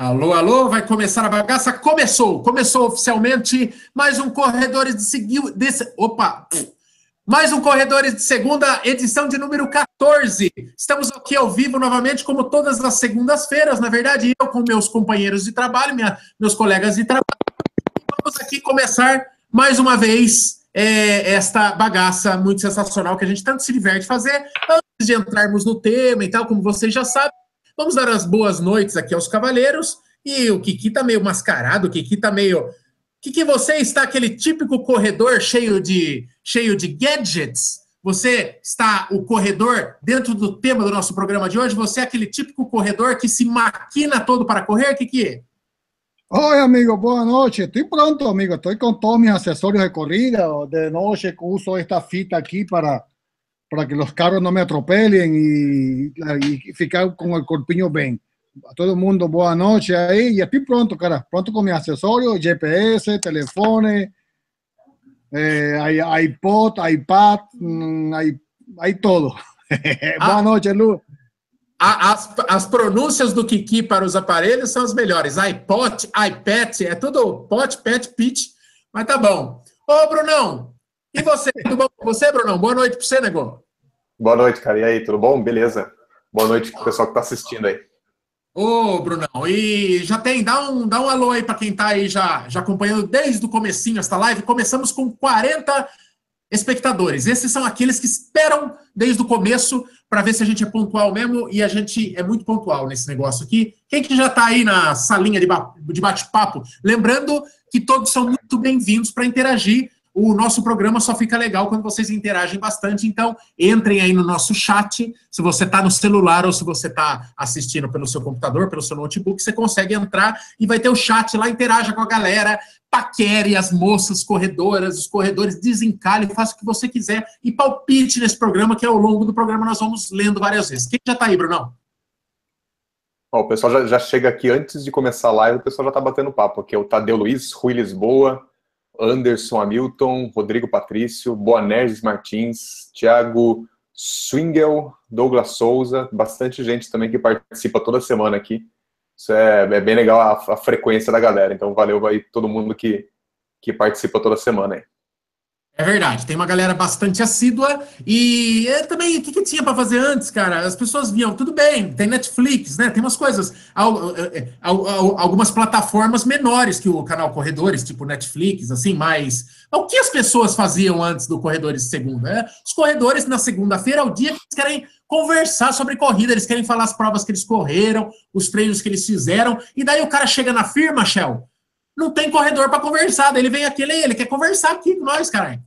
Alô, alô, vai começar a bagaça? Começou, começou oficialmente mais um Corredores de. Desse... Opa! Mais um Corredores de Segunda, edição de número 14. Estamos aqui ao vivo novamente, como todas as segundas-feiras, na verdade, eu com meus companheiros de trabalho, minha, meus colegas de trabalho. Vamos aqui começar mais uma vez é, esta bagaça muito sensacional que a gente tanto se diverte fazer. Antes de entrarmos no tema e tal, como vocês já sabem, Vamos dar as boas noites aqui aos cavaleiros. E o Kiki tá meio mascarado, o Kiki tá meio. Kiki, você está aquele típico corredor cheio de, cheio de gadgets? Você está o corredor dentro do tema do nosso programa de hoje? Você é aquele típico corredor que se maquina todo para correr, Kiki? Oi, amigo, boa noite. Estou pronto, amigo. Estou com todos meus acessórios de corrida. De noite uso esta fita aqui para para que los carros no me atropellen y, y ficar con el corpiño bien. A todo el mundo, buenas noches ahí. Y estoy pronto, cara, pronto con mi accesorio, GPS, teléfono, eh, iPod, iPad, mm, hay, hay todo. Ah, Boa noite, Lu. As, as pronúncias do Kiki para os aparelhos são as melhores. iPod, iPad, é tudo pot, pet, pitch, mas tá bom. Ô, Brunão, e você? Tudo bom com você, Brunão? Boa noite para você, nego. Boa noite, cara. E aí, tudo bom? Beleza? Boa noite pro pessoal que está assistindo aí. Ô, Brunão, e já tem, dá um, dá um alô aí para quem está aí já, já acompanhando desde o comecinho esta live. Começamos com 40 espectadores. Esses são aqueles que esperam desde o começo para ver se a gente é pontual mesmo, e a gente é muito pontual nesse negócio aqui. Quem que já está aí na salinha de bate-papo? Lembrando que todos são muito bem-vindos para interagir o nosso programa só fica legal quando vocês interagem bastante. Então, entrem aí no nosso chat. Se você está no celular ou se você está assistindo pelo seu computador, pelo seu notebook, você consegue entrar e vai ter o chat lá, interaja com a galera, paquere as moças corredoras, os corredores, desencalhe, faça o que você quiser e palpite nesse programa, que ao longo do programa nós vamos lendo várias vezes. Quem já está aí, Brunão? o pessoal já, já, chega aqui antes de começar a live, o pessoal já está batendo papo, aqui é o Tadeu Luiz, Rui Lisboa, Anderson Hamilton, Rodrigo Patrício, Boanerges Martins, Thiago Swingel, Douglas Souza, bastante gente também que participa toda semana aqui. Isso é, é bem legal a, a, frequência da galera. Então, valeu aí todo mundo que, que participa toda semana aí. É verdade, tem uma galera bastante assídua e é, também o que, que tinha para fazer antes, cara? As pessoas viam, tudo bem, tem Netflix, né? Tem umas coisas, é, é, algumas plataformas menores que o canal Corredores, tipo Netflix, assim, mas o que as pessoas faziam antes do Corredores de segunda? É, os corredores na segunda-feira é o dia que eles querem conversar sobre corrida, eles querem falar as provas que eles correram, os treinos que eles fizeram, e daí o cara chega na firma, Shell, não tem corredor para conversar, daí ele vem aqui, ele, ele quer conversar aqui com nós, cara.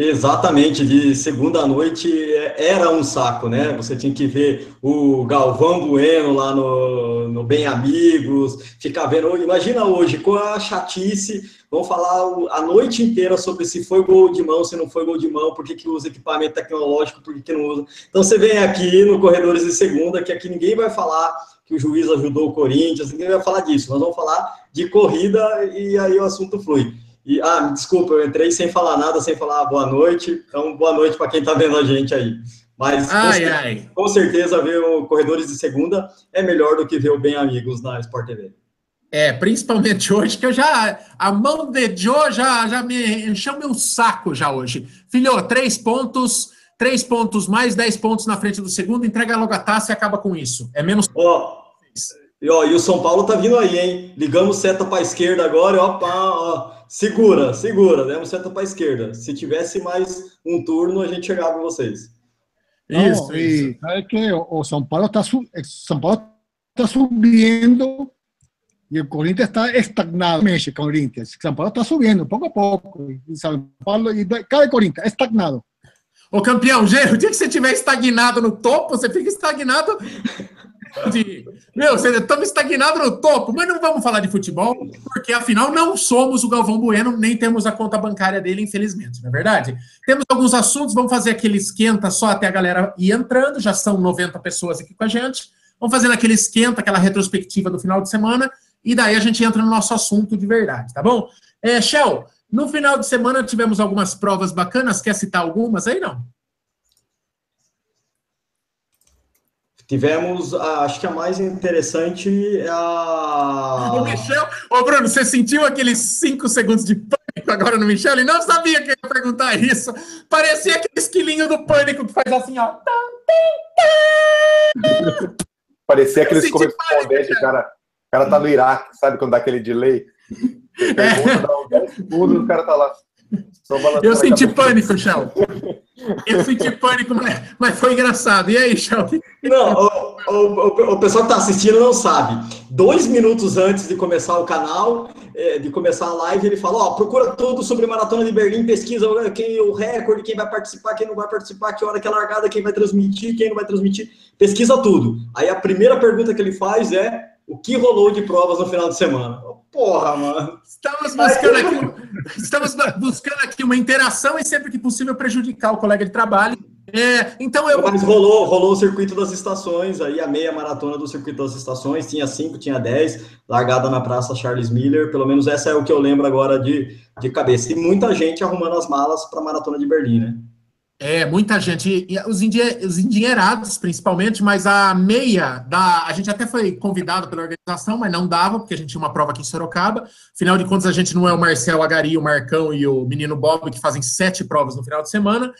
Exatamente, de segunda noite é, era um saco, né? Você tinha que ver o Galvão Bueno lá no, no Bem Amigos, ficar vendo. Imagina hoje, com a chatice, vão falar a noite inteira sobre se foi gol de mão, se não foi gol de mão, por que, que usa equipamento tecnológico, por que, que não usa. Então você vem aqui no Corredores de Segunda, que aqui ninguém vai falar que o juiz ajudou o Corinthians, ninguém vai falar disso. Nós vamos falar de corrida e aí o assunto flui. E, ah, desculpa, eu entrei sem falar nada, sem falar boa noite. Então, boa noite para quem está vendo a gente aí. Mas ai, com, certeza, ai. com, certeza, ver o Corredores de Segunda é melhor do que ver o Bem Amigos na Sport TV. É, principalmente hoje, que eu já. A mão de Joe já, já me encheu meu saco já hoje. Filho, três pontos, três pontos mais, dez pontos na frente do segundo, entrega logo a taça e acaba com isso. É menos. Ó, e, ó, e o São Paulo tá vindo aí, hein? Ligamos seta para a esquerda agora, ó, pá, ó. Segura, segura, demos seta para a esquerda. Se tivesse mais um turno, a gente chegava em vocês. Isso, e sabe que o São Paulo está São Paulo está subindo e o Corinthians está estagnado. Mexe, Corinthians. São Paulo está subindo pouco a pouco. E São Paulo e cada Corinthians estagnado. Ô campeão, o dia que você estiver estagnado no topo, você fica estagnado de, meu, estamos estagnados no topo, mas não vamos falar de futebol, porque afinal não somos o Galvão Bueno, nem temos a conta bancária dele, infelizmente, não é verdade? Temos alguns assuntos, vamos fazer aquele esquenta só até a galera ir entrando, já são 90 pessoas aqui com a gente. Vamos fazer aquele esquenta, aquela retrospectiva do final de semana, e daí a gente entra no nosso assunto de verdade, tá bom? É, Shell, no final de semana tivemos algumas provas bacanas, quer citar algumas aí, não? Tivemos, acho que a mais interessante é a. O Michel, ô Bruno, você sentiu aqueles cinco segundos de pânico agora no Michel? Ele não sabia que eu ia perguntar isso. Parecia aquele esquilinho do pânico que faz assim, ó. Parecia aqueles correspondentes, cara. O cara tá no Iraque, sabe quando dá aquele delay? Pergunta, dá uns 10 segundos e o cara tá lá. Eu senti pânico, Chão. Eu senti pânico, mas, mas, foi engraçado. E aí, Chão? Não, o, o, o, pessoal que está assistindo não sabe. Dois minutos antes de começar o canal, é, de começar a live, ele falou: ó, procura tudo sobre Maratona de Berlim, pesquisa quem o recorde, quem vai participar, quem não vai participar, que hora que é largada, quem vai transmitir, quem não vai transmitir. Pesquisa tudo. Aí a primeira pergunta que ele faz é: o que rolou de provas no final de semana? Porra, mano. Estamos buscando, aqui, estamos buscando aqui uma interação e sempre que possível prejudicar o colega de trabalho. É, então eu. Mas rolou, rolou o circuito das estações, aí a meia maratona do circuito das estações, tinha cinco, tinha dez, largada na Praça Charles Miller, pelo menos essa é o que eu lembro agora de, de cabeça. E muita gente arrumando as malas para a maratona de Berlim, né? É, muita gente, os, os endinheirados principalmente, mas a meia da. A gente até foi convidado pela organização, mas não dava, porque a gente tinha uma prova aqui em Sorocaba. Afinal de contas, a gente não é o Marcel Agari, o Marcão e o menino Bob, que fazem sete provas no final de semana.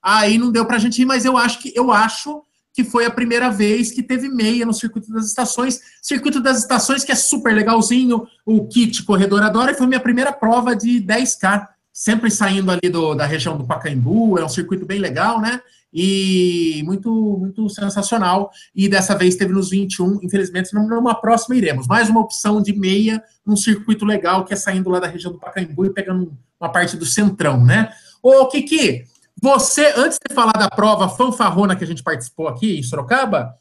Aí não deu para a gente ir, mas eu acho que eu acho que foi a primeira vez que teve meia no circuito das estações. Circuito das estações, que é super legalzinho, o kit corredor adora, e foi minha primeira prova de 10K sempre saindo ali do, da região do Pacaembu, é um circuito bem legal, né? E muito, muito sensacional. E dessa vez teve nos 21, infelizmente, numa próxima iremos. Mais uma opção de meia num circuito legal, que é saindo lá da região do Pacaembu e pegando uma parte do centrão, né? Ô, Kiki, você, antes de falar da prova fanfarrona que a gente participou aqui em Sorocaba,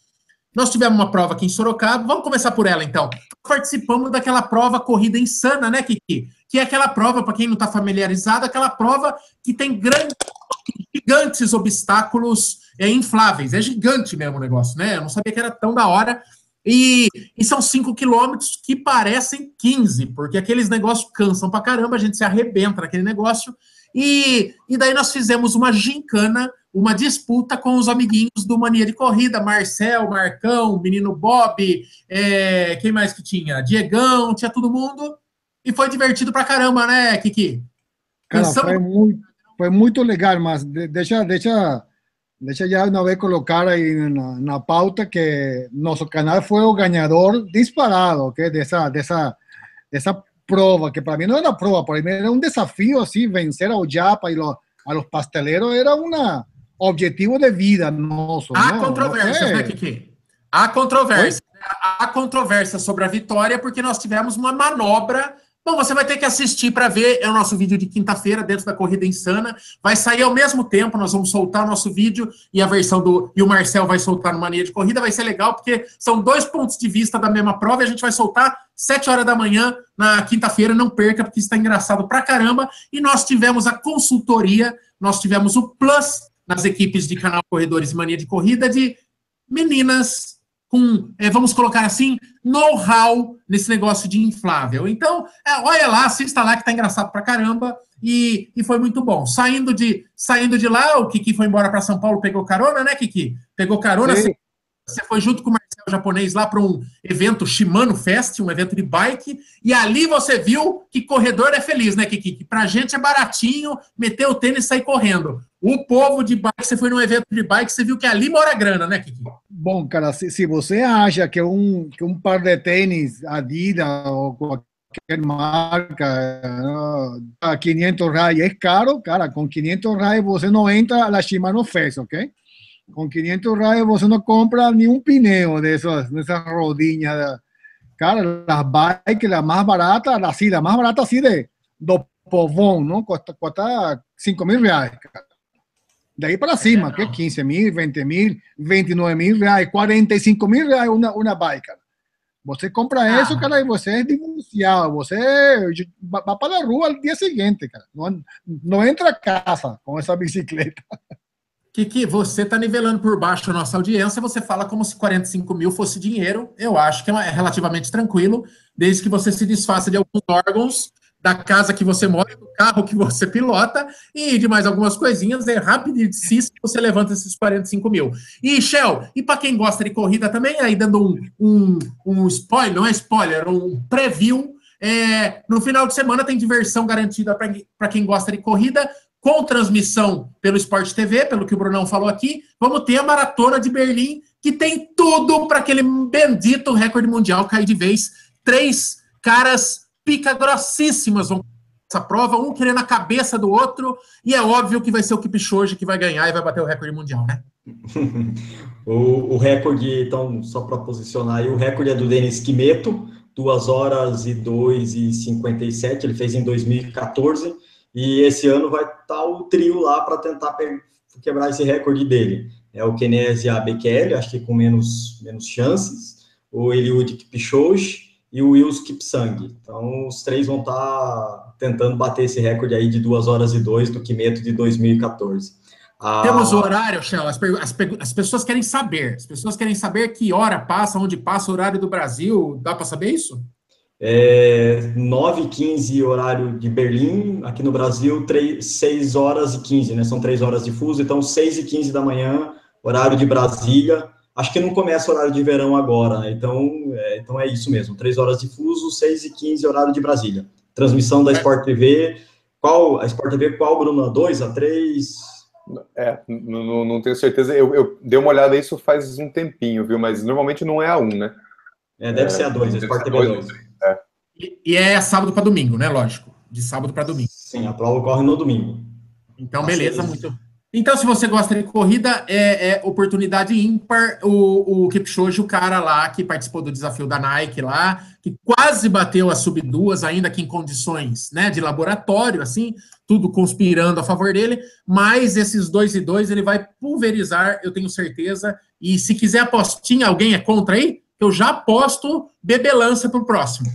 nós tivemos uma prova aqui em Sorocaba, vamos começar por ela então. Participamos daquela prova corrida insana, né, Kiki? Que é aquela prova, para quem não está familiarizado, aquela prova que tem grandes, gigantes obstáculos é, infláveis. É gigante mesmo o negócio, né? Eu não sabia que era tão da hora. E, e são 5 quilômetros que parecem 15, porque aqueles negócios cansam pra caramba, a gente se arrebenta naquele negócio. E, e daí nós fizemos uma gincana uma disputa com os amiguinhos do Mania de Corrida, Marcel, Marcão, menino Bob, é, quem mais que tinha? Diegão, tinha todo mundo. E foi divertido pra caramba, né, Kiki? Cara, foi, muito, foi muito legal, mas deixa, deixa, deixa já uma vez colocar aí na, na pauta que nosso canal foi o ganhador disparado okay, dessa, dessa, dessa prova, que para mim não era prova, para mim era um desafio assim, vencer ao Japa e lo, a los pasteleros era uma objetivo de vida nosso. Há controvérsias, é. né, Kiki? Há controvérsia. Há controvérsia sobre a vitória, porque nós tivemos uma manobra. Bom, você vai ter que assistir para ver. É o nosso vídeo de quinta-feira, dentro da Corrida Insana. Vai sair ao mesmo tempo, nós vamos soltar o nosso vídeo e a versão do. E o Marcel vai soltar no Mania de Corrida. Vai ser legal, porque são dois pontos de vista da mesma prova e a gente vai soltar sete horas da manhã na quinta-feira. Não perca, porque está engraçado pra caramba. E nós tivemos a consultoria, nós tivemos o Plus nas equipes de canal Corredores e Mania de Corrida de meninas com, é, vamos colocar assim, know-how nesse negócio de inflável. Então, é, olha lá, assista lá que tá engraçado pra caramba e, e foi muito bom. Saindo de, saindo de lá, o Kiki foi embora para São Paulo, pegou carona, né, Kiki? Pegou carona, Sim. Você foi junto com o Marcelo japonês lá para um evento Shimano Fest, um evento de bike, e ali você viu que corredor é feliz, né, Kiki? Que pra gente é baratinho meter o tênis e sair correndo. O povo de bike, você foi num evento de bike, você viu que ali mora grana, né, Kiki? Bom, cara, se, se você acha que um, que um par de tênis Adidas ou qualquer marca a 500 reais é caro, cara, com 500 reais você não entra na Shimano Fest, ok? com 500 reais você não compra un pneu de esas, de esas rodillas. Cara, las bikes, la más barata, así, la más barata así de do povón, ¿no? Cuesta, cuesta 5 mil reais. De ahí para cima, que 15 mil, 20 mil, 29 mil reais, 45 mil reais una, una bike. Cara. Você compra ah. isso, cara, e você é divorciado. Você vai para a rua al dia seguinte, cara. Não, não entra a casa com essa bicicleta. que você está nivelando por baixo a nossa audiência, você fala como se 45 mil fosse dinheiro. Eu acho que é, é relativamente tranquilo, desde que você se desfaça de alguns órgãos da casa que você mora, do carro que você pilota e de mais algumas coisinhas. É rapidíssimo, você levanta esses 45 mil. E, Shell, e para quem gosta de corrida também, aí dando um, um, um spoiler, não é spoiler, um preview. É, no final de semana tem diversão garantida para quem gosta de corrida, com transmissão pelo Sport TV, pelo que o Brunão falou aqui. Vamos ter a Maratona de Berlim, que tem tudo para aquele bendito recorde mundial cair de vez. Três caras pica grossíssimas vão essa prova, um querendo a cabeça do outro, e é óbvio que vai ser o Kipchoge que vai ganhar e vai bater o recorde mundial, né? o, o, recorde, então, só para posicionar aí, o recorde é do Denis Quimeto, 2 horas e 2 e 57, ele fez em 2014, e esse ano vai estar tá o trio lá para tentar quebrar esse recorde dele. É o Kenesia Bekele, acho que com menos, menos chances, o Eliud Kipchoge, e o Wills Kipsang. Então, os três vão estar tá tentando bater esse recorde aí de 2 horas e 2 do Kimeto de 2014. Ah, Temos o horário, Shell, as, as, as, pessoas querem saber. As pessoas querem saber que hora passa, onde passa o horário do Brasil. Dá para saber isso? É 9 15 horário de Berlim, aqui no Brasil 3, 6 horas e 15, né? São 3 horas de fuso, então 6 e 15 da manhã, horário de Brasília, Acho que não começa o horário de verão agora, né? então, é, então é isso mesmo. Três horas de fuso, 6 e 15 horário de Brasília. Transmissão da é. Sport TV. Qual, a Sport TV qual, Bruno? A 2, a 3? É, não, não tenho certeza. Eu, eu dei uma olhada nisso faz um tempinho, viu? Mas normalmente não é a 1, né? É, deve é, ser a 2, a Sport TV 2. É. E, e, é sábado para domingo, né? Lógico. De sábado para domingo. Sim, a prova ocorre no domingo. Então, beleza, muito, então, se você gosta de corrida, é, é oportunidade ímpar. O, o Kipchoge, o cara lá que participou do desafio da Nike lá, que quase bateu a sub duas, ainda que em condições né, de laboratório, assim, tudo conspirando a favor dele. Mas esses dois e dois ele vai pulverizar, eu tenho certeza. E se quiser apostinha, alguém é contra aí? Eu já aposto bebelança para o próximo.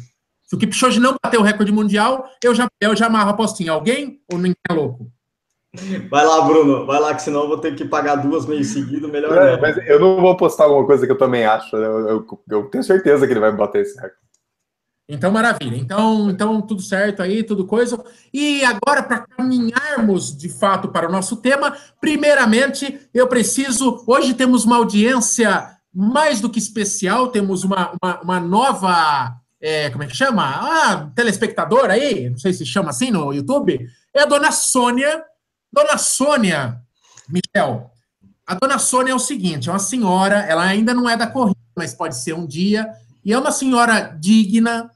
Se o Kipchoge não bater o recorde mundial, eu já, eu já amarro a apostinha. Alguém ou ninguém é louco? Vai lá, Bruno, vai lá, que senão eu vou ter que pagar duas meio seguido, melhor é, não. Mas eu não vou postar alguma coisa que eu também acho. Eu, eu, eu tenho certeza que ele vai bater esse recorde. Então, maravilha. Então, então, tudo certo aí, tudo coisa. E agora, para caminharmos de fato para o nosso tema, primeiramente, eu preciso. Hoje temos uma audiência mais do que especial, temos uma, uma, uma nova. É, como é que chama? Ah, telespectador aí, não sei se chama assim no YouTube. É a dona Sônia, Dona Sônia, Michel, a dona Sônia é o seguinte: é uma senhora, ela ainda não é da corrida, mas pode ser um dia, e é uma senhora digna,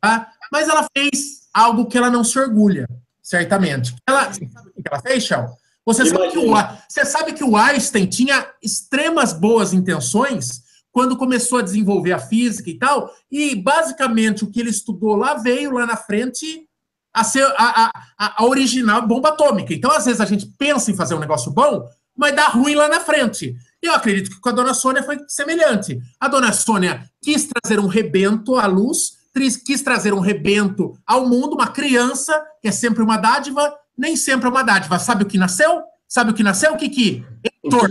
tá? mas ela fez algo que ela não se orgulha, certamente. Ela, você sabe o que ela fez, Shell? Você sabe, que o, você sabe que o Einstein tinha extremas boas intenções quando começou a desenvolver a física e tal, e basicamente o que ele estudou lá veio lá na frente a ser a, a, a original bomba atômica. Então, às vezes, a gente pensa em fazer um negócio bom, mas dá ruim lá na frente. Eu acredito que com a dona Sônia foi semelhante. A dona Sônia quis trazer um rebento à luz, quis trazer um rebento ao mundo, uma criança, que é sempre uma dádiva, nem sempre é uma dádiva. Sabe o que nasceu? Sabe o que nasceu, Kiki? Heitor.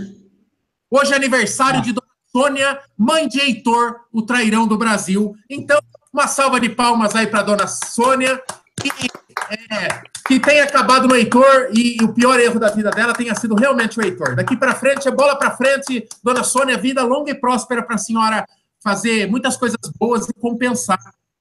Hoje é aniversário de dona Sônia, mãe de Heitor, o trairão do Brasil. Então, uma salva de palmas aí para dona Sônia que, é, que tenha acabado no Heitor e, e, o pior erro da vida dela tenha sido realmente o Heitor. Daqui para frente, é bola para frente, dona Sônia, vida longa e próspera para a senhora fazer muitas coisas boas e compensar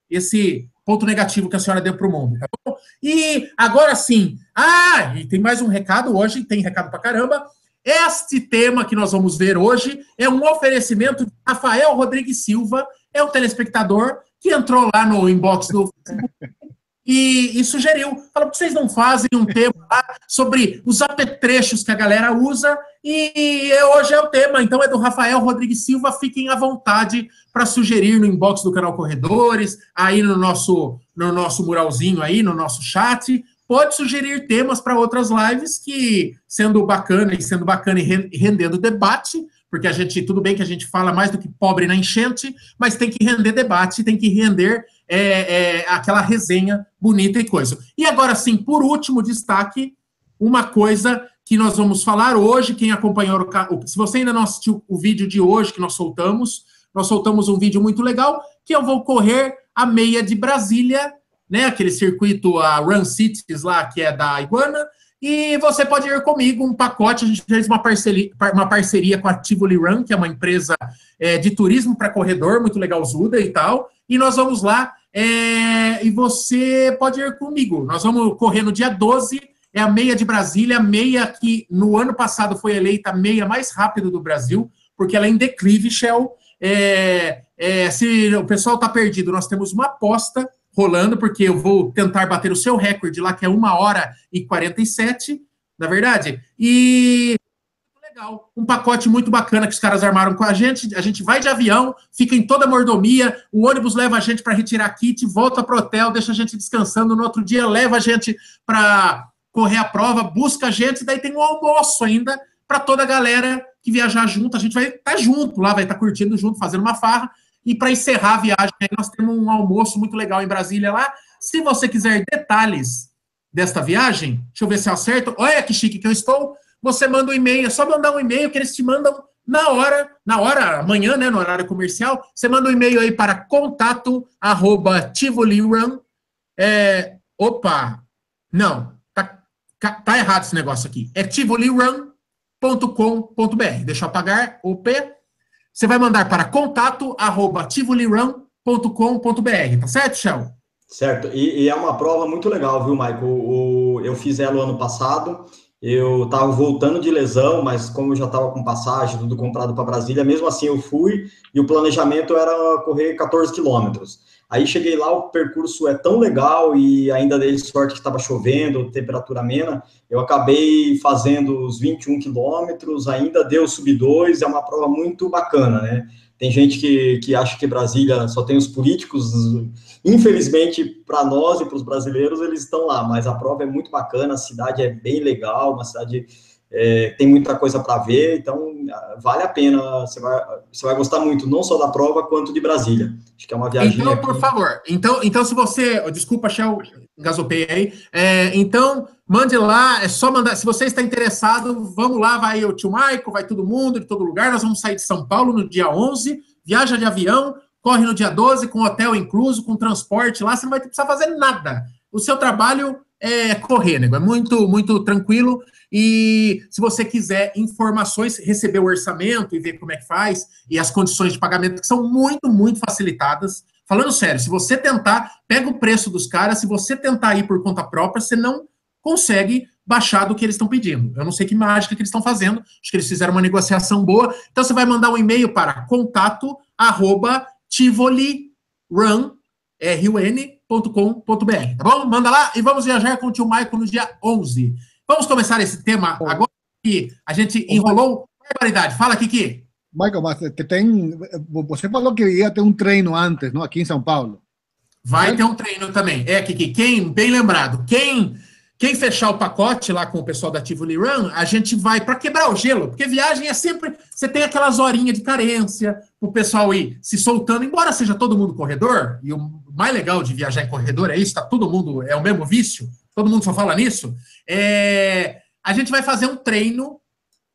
esse ponto negativo que a senhora deu para o mundo, tá bom? E agora sim, ah, e tem mais um recado hoje, tem recado para caramba. Este tema que nós vamos ver hoje é um oferecimento de Rafael Rodrigues Silva, é um telespectador que entrou lá no inbox do Facebook e, e, sugeriu, falou que vocês não fazem um tema lá sobre os apetrechos que a galera usa, e, e, hoje é o tema, então é do Rafael Rodrigues Silva, fiquem à vontade para sugerir no inbox do canal Corredores, aí no nosso, no nosso muralzinho aí, no nosso chat, pode sugerir temas para outras lives que, sendo bacana e sendo bacana e rendendo debate, porque a gente, tudo bem que a gente fala mais do que pobre na enchente, mas tem que render debate, tem que render é, é, aquela resenha bonita e coisa. E agora sim, por último, destaque uma coisa que nós vamos falar hoje. Quem acompanhou, o, se você ainda não assistiu o vídeo de hoje que nós soltamos, nós soltamos um vídeo muito legal que eu vou correr a meia de Brasília né? Aquele circuito, a Run Cities lá, que é da Iguana. E você pode ir comigo, um pacote. A gente fez uma parceria, uma parceria com a Tivoli Run, que é uma empresa é, de turismo para corredor, muito legalzuda e tal. E nós vamos lá é, e você pode ir comigo. Nós vamos correr no dia 12, é a meia de Brasília, meia que no ano passado foi eleita a meia mais rápida do Brasil, porque ela é em declive, Shell. É, é, se o pessoal está perdido, nós temos uma aposta rolando, porque eu vou tentar bater o seu recorde lá, que é uma hora e 47, na verdade. E legal, um pacote muito bacana que os caras armaram com a gente. A gente vai de avião, fica em toda a mordomia, o ônibus leva a gente para retirar kit, volta para o hotel, deixa a gente descansando. No outro dia, leva a gente para correr a prova, busca a gente, daí tem um almoço ainda para toda a galera que viajar junto. A gente vai estar tá junto lá, vai estar tá curtindo junto, fazendo uma farra. E para encerrar a viagem, nós temos um almoço muito legal em Brasília lá. Se você quiser detalhes desta viagem, deixa eu ver se eu acerto. Olha que chique que eu estou. Você manda um e-mail, é só mandar um e-mail que eles te mandam na hora, na hora, amanhã, né, no horário comercial. Você manda um e-mail aí para contato arroba. É, opa, não, tá, tá errado esse negócio aqui. É tivoliran.com.br. Deixa eu apagar o P você vai mandar para contato@tivoliran.com.br, tá certo, Shell? Certo, e, e, é uma prova muito legal, viu, Michael? O, eu fiz ela o ano passado, eu estava voltando de lesão, mas como eu já estava com passagem, tudo comprado para Brasília, mesmo assim eu fui, e o planejamento era correr 14 quilômetros. Aí cheguei lá, o percurso é tão legal e ainda dei sorte que estava chovendo, temperatura amena. Eu acabei fazendo os 21 quilômetros, ainda deu sub 2, é uma prova muito bacana, né? Tem gente que, que acha que Brasília só tem os políticos. Infelizmente, para nós e para os brasileiros, eles estão lá, mas a prova é muito bacana, a cidade é bem legal, uma cidade é, tem muita coisa para ver, então vale a pena, você vai, você vai gostar muito, não só da prova, quanto de Brasília. Acho que é uma viagem. Então, por favor, então, então se você, desculpa, Shell, gasopei aí, é, então mande lá, é só mandar, se você está interessado, vamos lá, vai o tio Maico, vai todo mundo, de todo lugar, nós vamos sair de São Paulo no dia 11, viaja de avião, corre no dia 12, com hotel incluso, com transporte lá, você não vai precisar fazer nada. O seu trabalho é correr, nego. É muito, muito tranquilo. E se você quiser informações, receber o orçamento e ver como é que faz, e as condições de pagamento, que são muito, muito facilitadas. Falando sério, se você tentar, pega o preço dos caras, se você tentar ir por conta própria, você não consegue baixar do que eles estão pedindo. Eu não sei que mágica que eles estão fazendo, acho que eles fizeram uma negociação boa. Então você vai mandar um e-mail para contato arroba tivoli run, R-U-N, com.br tá bom? Manda lá e vamos viajar com o tio Michael no dia 11. Vamos começar esse tema agora que a gente enrolou. Barbaridade. Fala, Kiki. Michael, mas tem, você falou que ia ter um treino antes, não? Aqui em São Paulo. Vai ter um treino também. É, Kiki, quem, bem lembrado, quem quem fechar o pacote lá com o pessoal da Tivoli Run, a gente vai para quebrar o gelo, porque viagem é sempre. Você tem aquelas horinhas de carência, o pessoal ir se soltando, embora seja todo mundo corredor, e o mais legal de viajar em corredor é isso, tá todo mundo, é o mesmo vício, todo mundo só fala nisso. É, a gente vai fazer um treino,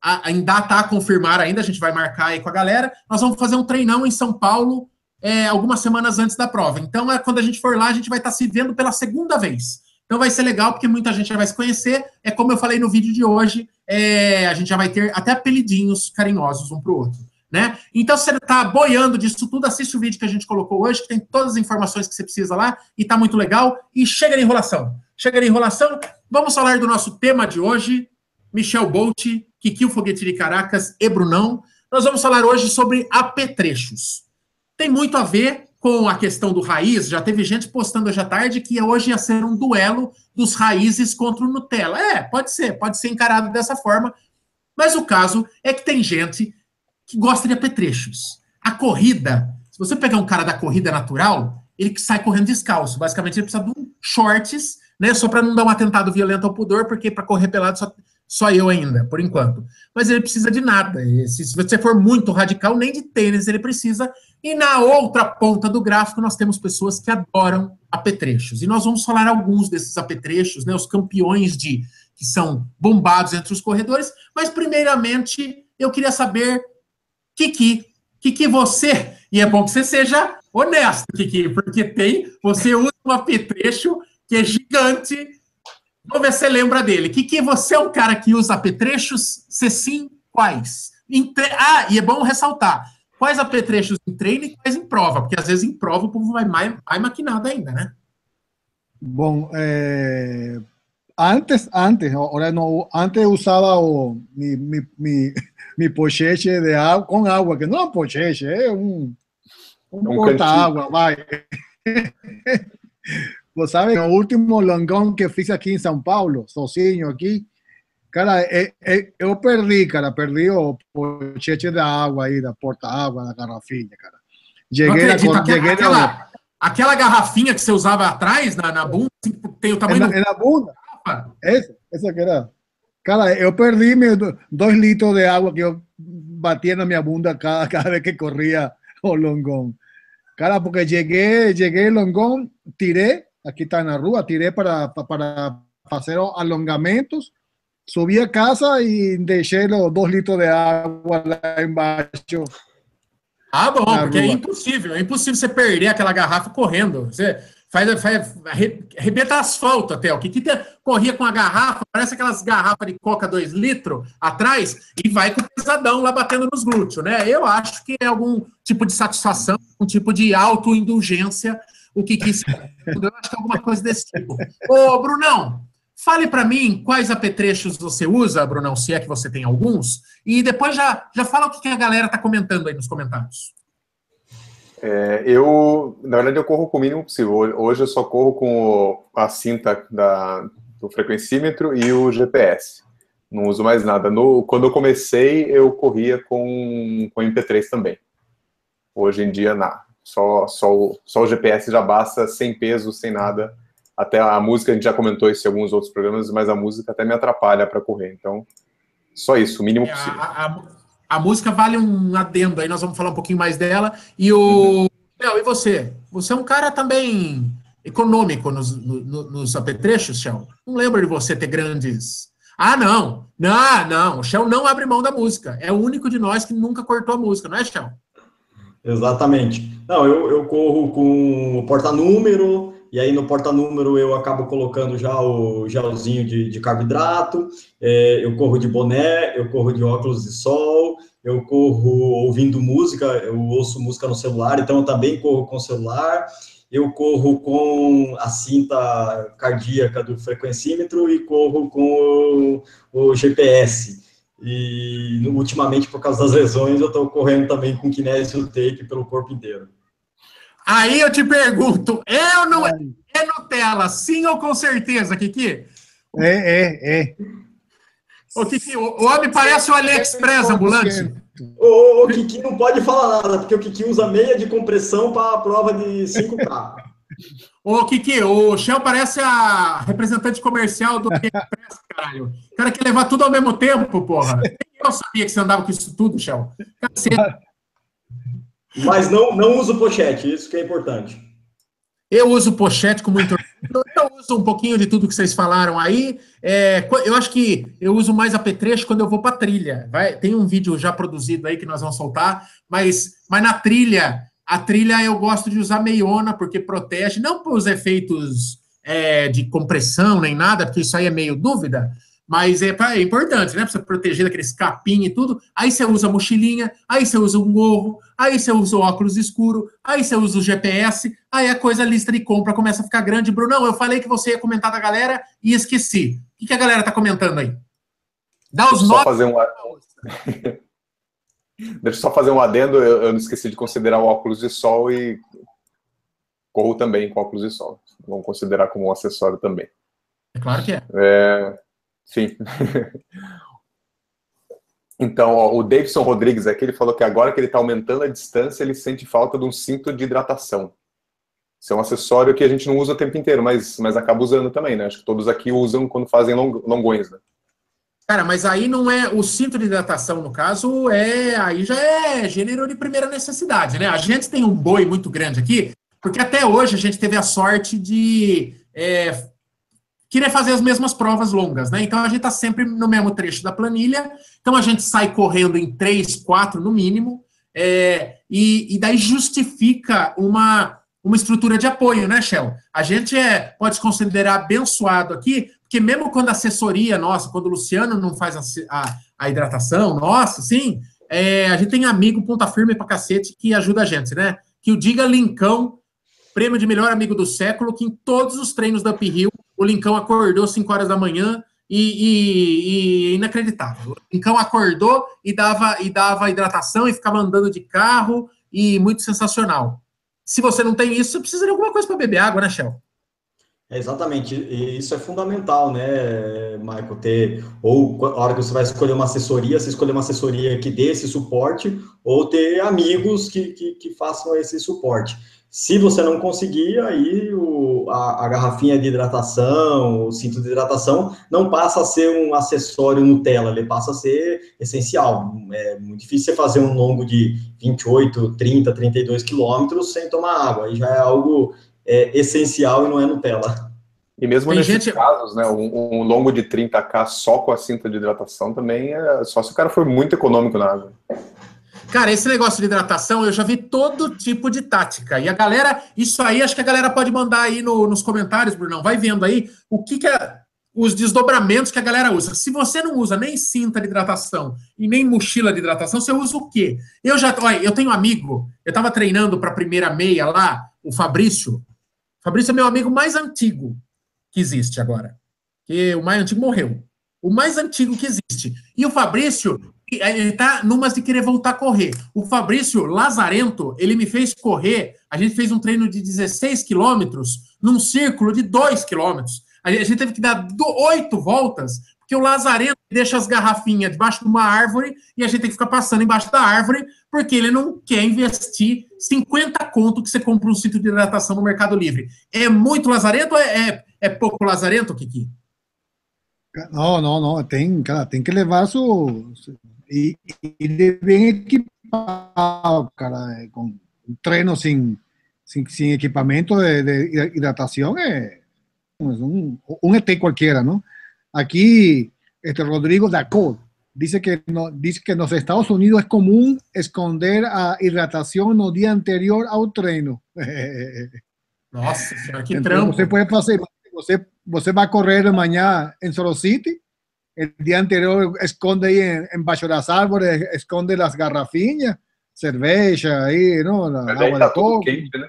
ainda está a confirmar ainda, a gente vai marcar aí com a galera. Nós vamos fazer um treinão em São Paulo é, algumas semanas antes da prova. Então, é quando a gente for lá, a gente vai estar tá se vendo pela segunda vez. Então vai ser legal, porque muita gente já vai se conhecer. É como eu falei no vídeo de hoje, é, a gente já vai ter até apelidinhos carinhosos um para o outro. Né? Então, se você está boiando disso tudo, assiste o vídeo que a gente colocou hoje, que tem todas as informações que você precisa lá, e está muito legal. E chega de enrolação. Chega de enrolação. Vamos falar do nosso tema de hoje, Michel Bolt, o Foguete de Caracas e Brunão. Nós vamos falar hoje sobre apetrechos. Tem muito a ver com a questão do raiz, já teve gente postando hoje à tarde que hoje ia ser um duelo dos raízes contra o Nutella. É, pode ser, pode ser encarado dessa forma, mas o caso é que tem gente que gosta de apetrechos. A corrida, se você pegar um cara da corrida natural, ele que sai correndo descalço, basicamente ele precisa de um shorts, né, só para não dar um atentado violento ao pudor, porque para correr pelado só, só eu ainda, por enquanto. Mas ele precisa de nada. Se, se você for muito radical, nem de tênis ele precisa, e na outra ponta do gráfico, nós temos pessoas que adoram apetrechos. E nós vamos falar alguns desses apetrechos, né, os campeões de que são bombados entre os corredores. Mas, primeiramente, eu queria saber, Kiki, que você, e é bom que você seja honesto, Kiki, porque tem, você usa um apetrecho que é gigante. Vamos ver se você lembra dele. Kiki, você é um cara que usa apetrechos? Se sim, quais? Tre... Ah, e é bom ressaltar. Quais apetrechos em treino e quais em prova? Porque às vezes em prova o povo vai mais, mais maquinado ainda, né? Bom, é, antes, antes, ahora no, antes usaba o, mi, mi, mi, mi pochete de agua, con agua, que no es un pochete, es un, un, un porta-água, vai. Você sabe, o último longão que fiz aqui em São Paulo, sozinho aqui, cara, é, é, eu perdi, cara, perdi o pochete de água aí, da porta-água, da garrafinha, cara. Cheguei, a, cheguei aquela, aquela garrafinha que você usava atrás, na, na bunda, assim, tem o tamanho... É na, do... é na bunda. Esa, esa que era. Cara, yo perdí mis dos litros de agua que yo batía en mi bunda cada, cada vez que corría o longón. Cara, porque llegué, llegué longón, tiré, aquí está en la rúa, tiré para, para hacer alongamentos, subí a casa y dejé los dos litros de agua lá embaixo. Ah, bom, porque é impossível, é impossível você perder aquela garrafa correndo. Você, faz, faz arrebenta asfalto até. O que, corria com a garrafa, parece aquelas garrafas de coca 2 litros atrás, e vai com o pesadão lá batendo nos glúteos, né? Eu acho que é algum tipo de satisfação, um tipo de autoindulgência, o que que Eu acho que é alguma coisa desse tipo. Ô, Brunão, fale para mim quais apetrechos você usa, Brunão, se é que você tem alguns, e depois já, já fala o que, que a galera tá comentando aí nos comentários. É, eu, na verdade, eu corro com o mínimo possível. Hoje eu só corro com a cinta da, do frequencímetro e o GPS. Não uso mais nada. No, quando eu comecei, eu corria com, com MP3 também. Hoje em dia, nada. Só, só, só o GPS já basta, sem peso, sem nada. Até a música, a gente já comentou isso em alguns outros programas, mas a música até me atrapalha para correr. Então, só isso, o mínimo é, possível. A, a, a música vale um adendo aí, nós vamos falar um pouquinho mais dela. E o. Léo, e você? Você é um cara também econômico nos, no, nos apetrechos, Shell? Não lembro de você ter grandes. Ah, não. Não, não. O Shell não abre mão da música. É o único de nós que nunca cortou a música, não é, Shell? Exatamente. Não, eu, eu corro com o porta-número, e aí no porta-número eu acabo colocando já o gelzinho de, de carboidrato, é, eu corro de boné, eu corro de óculos de sol, eu corro ouvindo música, eu ouço música no celular, então eu também corro com o celular, eu corro com a cinta cardíaca do frequencímetro e corro com o, o GPS. E ultimamente, por causa das lesões, eu estou correndo também com kinésio tape pelo corpo inteiro. Aí eu te pergunto, é ou não é? É Nutella, sim ou com certeza, Kiki? É, é, é. Ô, Kiki, o homem parece o AliExpress ambulante. O, o Kiki não pode falar nada, porque o Kiki usa meia de compressão para a prova de 5K. Ô, Kiki, o Shell parece a representante comercial do AliExpress, caralho. O cara quer levar tudo ao mesmo tempo, porra. Eu sabia que você andava com isso tudo, Shell. Caceta. Mas não, não uso pochete, isso que é importante. Eu uso pochete com muito. Eu uso um pouquinho de tudo que vocês falaram aí. É, eu acho que eu uso mais apetrecho quando eu vou para trilha. Vai, tem um vídeo já produzido aí que nós vamos soltar, mas, mas na trilha, a trilha eu gosto de usar meiona porque protege, não por os efeitos é, de compressão nem nada, porque isso aí é meio dúvida, mas é, é importante, né? Pra você proteger daqueles capim e tudo. Aí você usa a mochilinha, aí você usa um gorro, aí você usa o óculos escuro, aí você usa o GPS, aí a coisa, a lista de compra começa a ficar grande. Brunão, eu falei que você ia comentar da galera e esqueci. O que, a galera tá comentando aí? Dá os nomes. Fazer um... Deixa eu só fazer um adendo, eu, eu não esqueci de considerar o óculos de sol e corro também com óculos de sol. Vamos considerar como um acessório também. É claro que é. é Sim. Então, ó, o Davidson Rodrigues aqui, ele falou que agora que ele está aumentando a distância, ele sente falta de um cinto de hidratação. Isso é um acessório que a gente não usa o tempo inteiro, mas, mas acaba usando também, né? Acho que todos aqui usam quando fazem long, longões, né? Cara, mas aí não é o cinto de hidratação, no caso, é aí já é gênero de primeira necessidade, né? A gente tem um boi muito grande aqui, porque até hoje a gente teve a sorte de é, querer fazer as mesmas provas longas, né? Então a gente está sempre no mesmo trecho da planilha, então a gente sai correndo em três, quatro no mínimo, É, e, e daí justifica uma, uma estrutura de apoio, né, Shell? A gente é, pode se considerar abençoado aqui, porque mesmo quando a assessoria nossa, quando o Luciano não faz a, a, a hidratação nossa, sim, é, a gente tem amigo ponta firme pra cacete que ajuda a gente, né? Que o Diga Lincão, prêmio de melhor amigo do século, que em todos os treinos da Uphill, o Lincão acordou 5 horas da manhã e, e, e, inacreditável. O Lincão acordou e dava, e dava hidratação e ficava andando de carro e muito sensacional. Se você não tem isso, você precisa de alguma coisa para beber água, né, Shell? É exatamente, e isso é fundamental, né, Michael, ter, ou a hora que você vai escolher uma assessoria, você escolher uma assessoria que dê esse suporte, ou ter amigos que, que, que façam esse suporte. Se você não conseguir, aí o, a, a, garrafinha de hidratação, o cinto de hidratação, não passa a ser um acessório Nutella, ele passa a ser essencial. É muito difícil você fazer um longo de 28, 30, 32 quilômetros sem tomar água, aí já é algo é, essencial e não é Nutella. E mesmo Tem nesses gente... casos, né, um, um, longo de 30K só com a cinta de hidratação também é só se o cara for muito econômico na água. Cara, esse negócio de hidratação, eu já vi todo tipo de tática. E a galera, isso aí, acho que a galera pode mandar aí no, nos comentários, Brunão. Vai vendo aí o que, que é os desdobramentos que a galera usa. Se você não usa nem cinta de hidratação e nem mochila de hidratação, você usa o quê? Eu já, olha, eu tenho um amigo, eu tava treinando para a primeira meia lá, o Fabrício. Fabrício é meu amigo mais antigo que existe agora. Que o mais antigo morreu. O mais antigo que existe. E o Fabrício, ele tá numas de querer voltar a correr. O Fabrício Lazarento, ele me fez correr. A gente fez um treino de 16 quilômetros num círculo de 2 quilômetros. A gente teve que dar oito voltas, porque o Lazarento deixa as garrafinhas debaixo de uma árvore e a gente tem que ficar passando embaixo da árvore, porque ele não quer investir 50 conto que você compra um cinto de hidratação no Mercado Livre. É muito lazarento ou é, é, é pouco lazarento, Kiki? Não, não, não. Tem, cara, tem que levar su. E bem equipado, cara, com treino sem, sem, sem equipamento de, de hidratação é um, um ET cualquiera, ¿no? Aquí, este Rodrigo Dacot dice que, no, dice que en los Estados Unidos es común esconder a hidratação no dia anterior ao treino. Nossa, que trampo. Você pode fazer, você, você vai correr amanhã em Solo City, el día anterior esconde ahí en, en baixo das árvores, esconde las garrafinhas, cerveja aí, não? La, agua tá de coco. Quente, né?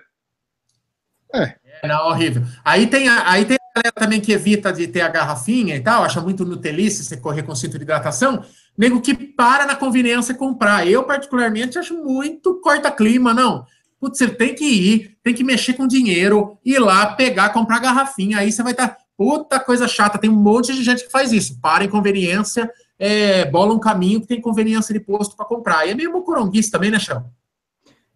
É. é. Não, horrível. Aí tem, a, aí tem a galera também que evita de ter a garrafinha e tal, acha muito nutelice você correr com cinto de hidratação, nego que para na conveniência comprar. Eu, particularmente, acho muito corta-clima, não. Putz, você tem que ir, tem que mexer com dinheiro, ir lá, pegar, comprar garrafinha, aí você vai estar... Tá Puta coisa chata, tem um monte de gente que faz isso. Para em conveniência, é, bola um caminho que tem conveniência de posto para comprar. E é meio mocoronguice também, né, Chão?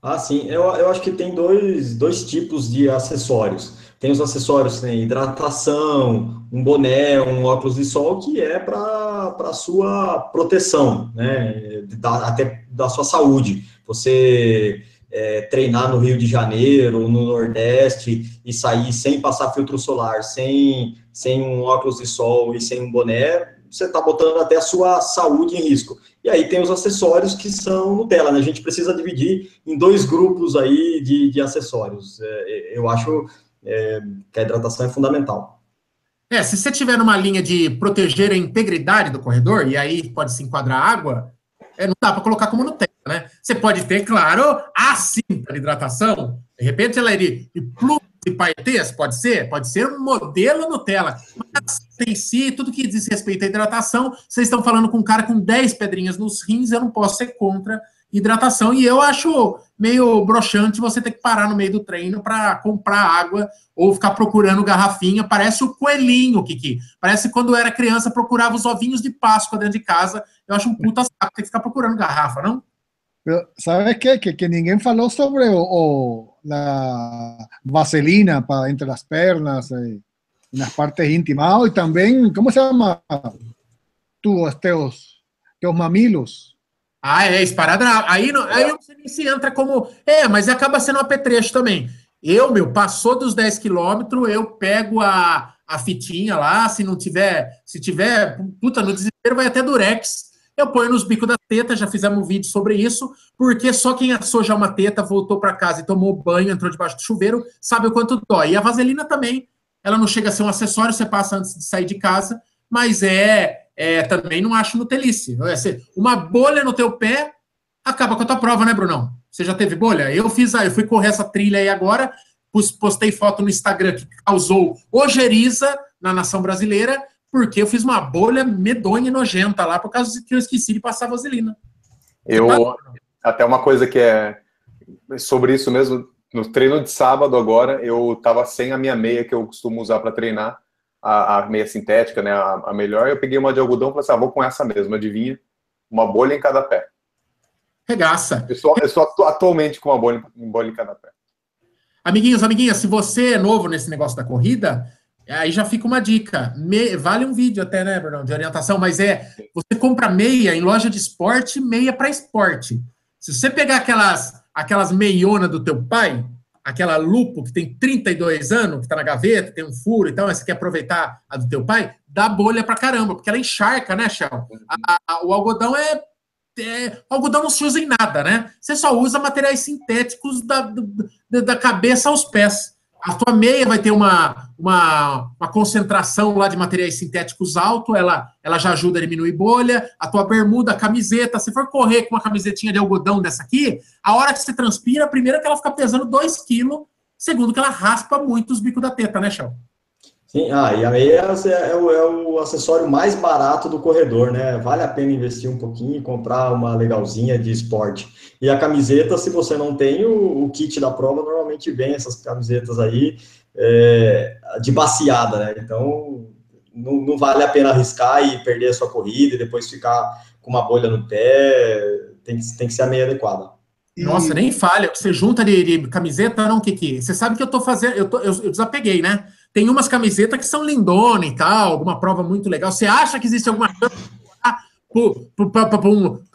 Ah, sim. Eu, eu acho que tem dois, dois tipos de acessórios. Tem os acessórios, tem hidratação, um boné, um óculos de sol, que é para a sua proteção, né? Da, até da sua saúde. Você é, treinar no Rio de Janeiro, no Nordeste, e sair sem passar filtro solar, sem, sem um óculos de sol e sem um boné, você está botando até a sua saúde em risco. E aí tem os acessórios que são Nutella, né? A gente precisa dividir em dois grupos aí de, de acessórios. É, eu acho é, que a hidratação é fundamental. É, se você tiver numa linha de proteger a integridade do corredor, e aí pode se enquadrar água, é, não dá para colocar como Nutella, né? Você pode ter, claro, a cinta de hidratação. De repente ela é de, de plumas e paetês, pode ser? Pode ser um modelo Nutella. Mas em si, tudo que diz respeito à hidratação, vocês estão falando com um cara com 10 pedrinhas nos rins, eu não posso ser contra hidratação. E eu acho meio broxante você ter que parar no meio do treino para comprar água ou ficar procurando garrafinha. Parece o coelhinho, Kiki. Parece quando era criança procurava os ovinhos de Páscoa dentro de casa. Eu acho um puta saco ter que ficar procurando garrafa, não? ¿Sabes qué? Que, que ninguém falou sobre o, o, vaselina para entre las pernas, eh, en las partes íntimas. Oh, y también, ¿cómo se llama? Tus, teus, teus mamilos. Ah, é, esparadrapo. Aí, não, aí não sei nem se entra como. É, mas acaba sendo um apetrecho também. Eu, meu, passou dos 10 quilômetros, eu pego a, a fitinha lá, se não tiver, se tiver, puta, no desespero vai até durex eu ponho nos bicos da teta, já fizemos um vídeo sobre isso, porque só quem assou já uma teta, voltou para casa e tomou banho, entrou debaixo do chuveiro, sabe o quanto dói. E a vaselina também, ela não chega a ser um acessório, você passa antes de sair de casa, mas é, é também não acho nutelice. Uma bolha no teu pé acaba com a tua prova, né, Brunão? Você já teve bolha? Eu fiz, eu fui correr essa trilha aí agora, postei foto no Instagram que causou ojeriza na nação brasileira, porque eu fiz uma bolha medonha e nojenta lá, por causa que eu esqueci de passar vaselina. Eu, até uma coisa que é sobre isso mesmo, no treino de sábado agora, eu tava sem a minha meia que eu costumo usar para treinar, a, a, meia sintética, né, a, a, melhor, eu peguei uma de algodão e falei assim, ah, vou com essa mesmo, adivinha? Uma bolha em cada pé. Regaça. Eu sou, eu sou atualmente com uma bolha, uma bolha em cada pé. Amiguinhos, amiguinhas, se você é novo nesse negócio da corrida, Aí já fica uma dica. Me... Vale um vídeo até, né, Bruno, de orientação, mas é você compra meia em loja de esporte, meia para esporte. Se você pegar aquelas, aquelas meiona do teu pai, aquela lupo que tem 32 anos, que está na gaveta, tem um furo e tal, mas você quer aproveitar a do teu pai, dá bolha para caramba, porque ela encharca, né, Shell? o algodão é, é, O algodão não se usa em nada, né? Você só usa materiais sintéticos da, da, da cabeça aos pés. A tua meia vai ter uma, uma, uma, concentração lá de materiais sintéticos alto, ela, ela já ajuda a diminuir bolha. A tua bermuda, a camiseta, se for correr com uma camisetinha de algodão dessa aqui, a hora que você transpira, primeiro que ela fica pesando 2 quilos, segundo que ela raspa muito os bicos da teta, né, Chão? Sim, ah, e a meia é, é, o, é, o, acessório mais barato do corredor, né? Vale a pena investir um pouquinho e comprar uma legalzinha de esporte. E a camiseta, se você não tem o, o kit da prova, normalmente vem essas camisetas aí é, de baciada, né? Então, não, não, vale a pena arriscar e perder a sua corrida e depois ficar com uma bolha no pé. Tem que, tem que ser a meia adequada. Nossa, nem falha. Você junta de, de camiseta, não, Kiki? Você sabe que eu tô fazendo. Eu, tô, eu, eu desapeguei, né? Tem umas camisetas que são lindona e tal, alguma prova muito legal. Você acha que existe alguma coisa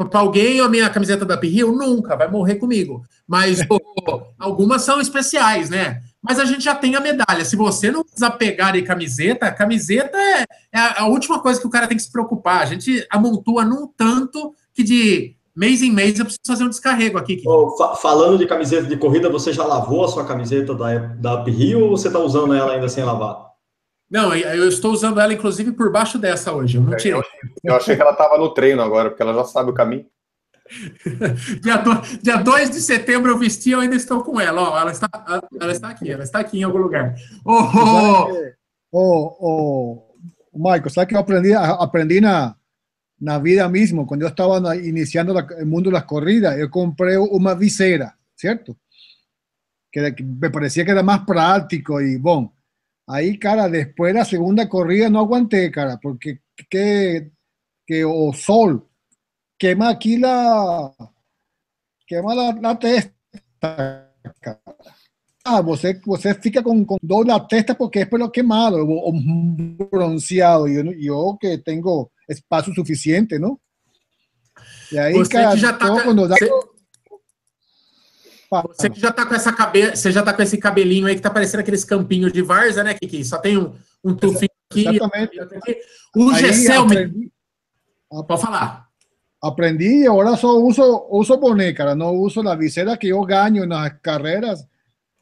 para alguém a minha camiseta da Pirril? Nunca, vai morrer comigo. Mas pô, algumas são especiais, né? Mas a gente já tem a medalha. Se você não desapegar de camiseta, a camiseta é, é a última coisa que o cara tem que se preocupar. A gente amontoa num tanto que de mês em mês eu preciso fazer um descarrego aqui. Oh, fa falando de camiseta de corrida, você já lavou a sua camiseta da, da Rio ou você está usando ela ainda sem lavar? Não, eu estou usando ela, inclusive, por baixo dessa hoje. Eu não tirei. Eu, eu achei que ela estava no treino agora, porque ela já sabe o caminho. dia, 2, dia 2 de setembro eu vesti, eu ainda estou com ela. Ó, ela, está, ela está aqui, ela está aqui em algum lugar. Ô, oh, oh, oh, Michael, sabe que eu aprendi, aprendi na, na vida mismo, quando eu estava iniciando o mundo das corridas, eu comprei uma viseira, certo? Que, que me parecia que era mais prático e bom. Aí, cara, después de la segunda corrida no aguanté, cara, porque que, que o sol quema aquí la quema la, la testa, cara. Ah, você, você fica com, com dor na testa porque é pelo quemado ou, bronceado. E eu, eu que tenho espaço suficiente, não? E aí, você cara, já tá, quando dá... Você... Você que já tá com essa cabeça, você já tá com esse cabelinho aí que tá parecendo aqueles campinhos de Varza, né, Kiki? Só tem um, um tufinho aqui. Exatamente. O Gessel me... Pode falar. Aprendi e agora só uso, uso boné, cara. Não uso a visera que eu ganho nas carreiras.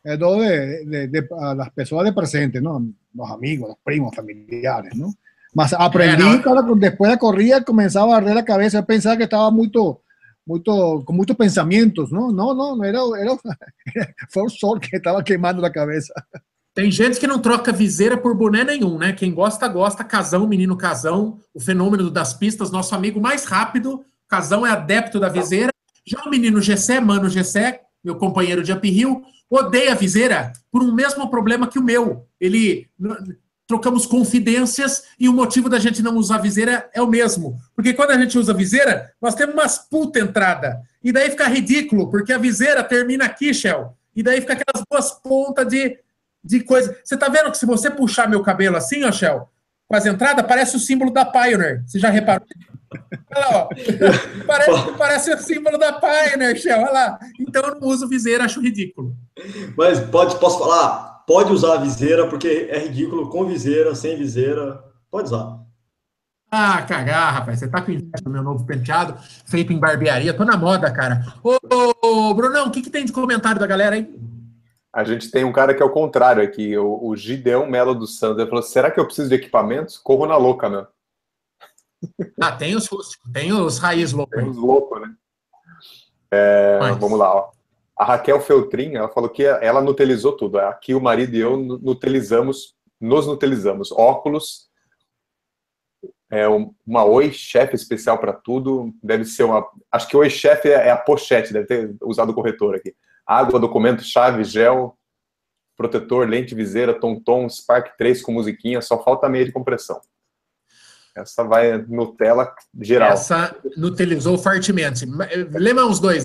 É do de, de, de, a pessoas de presente, não? Os amigos, os primos, familiares, não? Mas aprendi, é, cara, depois da corrida começava a arder a cabeça. Eu pensava que estava muito muito, com muitos pensamentos, não? Não, não, era, era, foi o sol que estava queimando na cabeça. Tem gente que não troca viseira por boné nenhum, né? Quem gosta, gosta. Casão, menino Casão, o fenômeno das pistas, nosso amigo mais rápido. Casão é adepto da viseira. Já o menino Gessé, mano Gessé, meu companheiro de Uphill, odeia a viseira por um mesmo problema que o meu. Ele trocamos confidências e o motivo da gente não usar viseira é o mesmo. Porque quando a gente usa viseira, nós temos umas puta entrada. E daí fica ridículo, porque a viseira termina aqui, Shell. E daí fica aquelas duas pontas de, de coisa. Você tá vendo que se você puxar meu cabelo assim, ó, Shell, com as entradas, parece o símbolo da Pioneer. Você já reparou? Olha lá, ó. Parece, parece o símbolo da Pioneer, Shell. Olha lá. Então eu não uso viseira, acho ridículo. Mas pode, posso falar? Pode usar a viseira, porque é ridículo com viseira, sem viseira, pode usar. Ah, cagar, rapaz. Você tá com inveja do meu novo penteado, feito em barbearia. Tô na moda, cara. Ô, ô, Brunão, o que, que tem de comentário da galera aí? A gente tem um cara que é o contrário aqui, o, o Gideon Melo dos Santos. Ele falou: será que eu preciso de equipamentos? Corro na louca, meu. Ah, tem os rústicos, tem os raiz loucos. Tem os loucos, né? É, vamos lá, ó. A Raquel Feltrin, ela falou que ela nutelizou tudo. Aqui o marido e eu nutelizamos, nos nutelizamos. Óculos, é uma Oi chefe especial para tudo. Deve ser uma. Acho que Oi chefe é a pochete, deve ter usado o corretor aqui. Água, documento, chave, gel, protetor, lente, viseira, tom-tom, Spark 3 com musiquinha, só falta meia de compressão. Essa vai Nutella geral. Essa nutelizou fortemente. Lembra uns dois.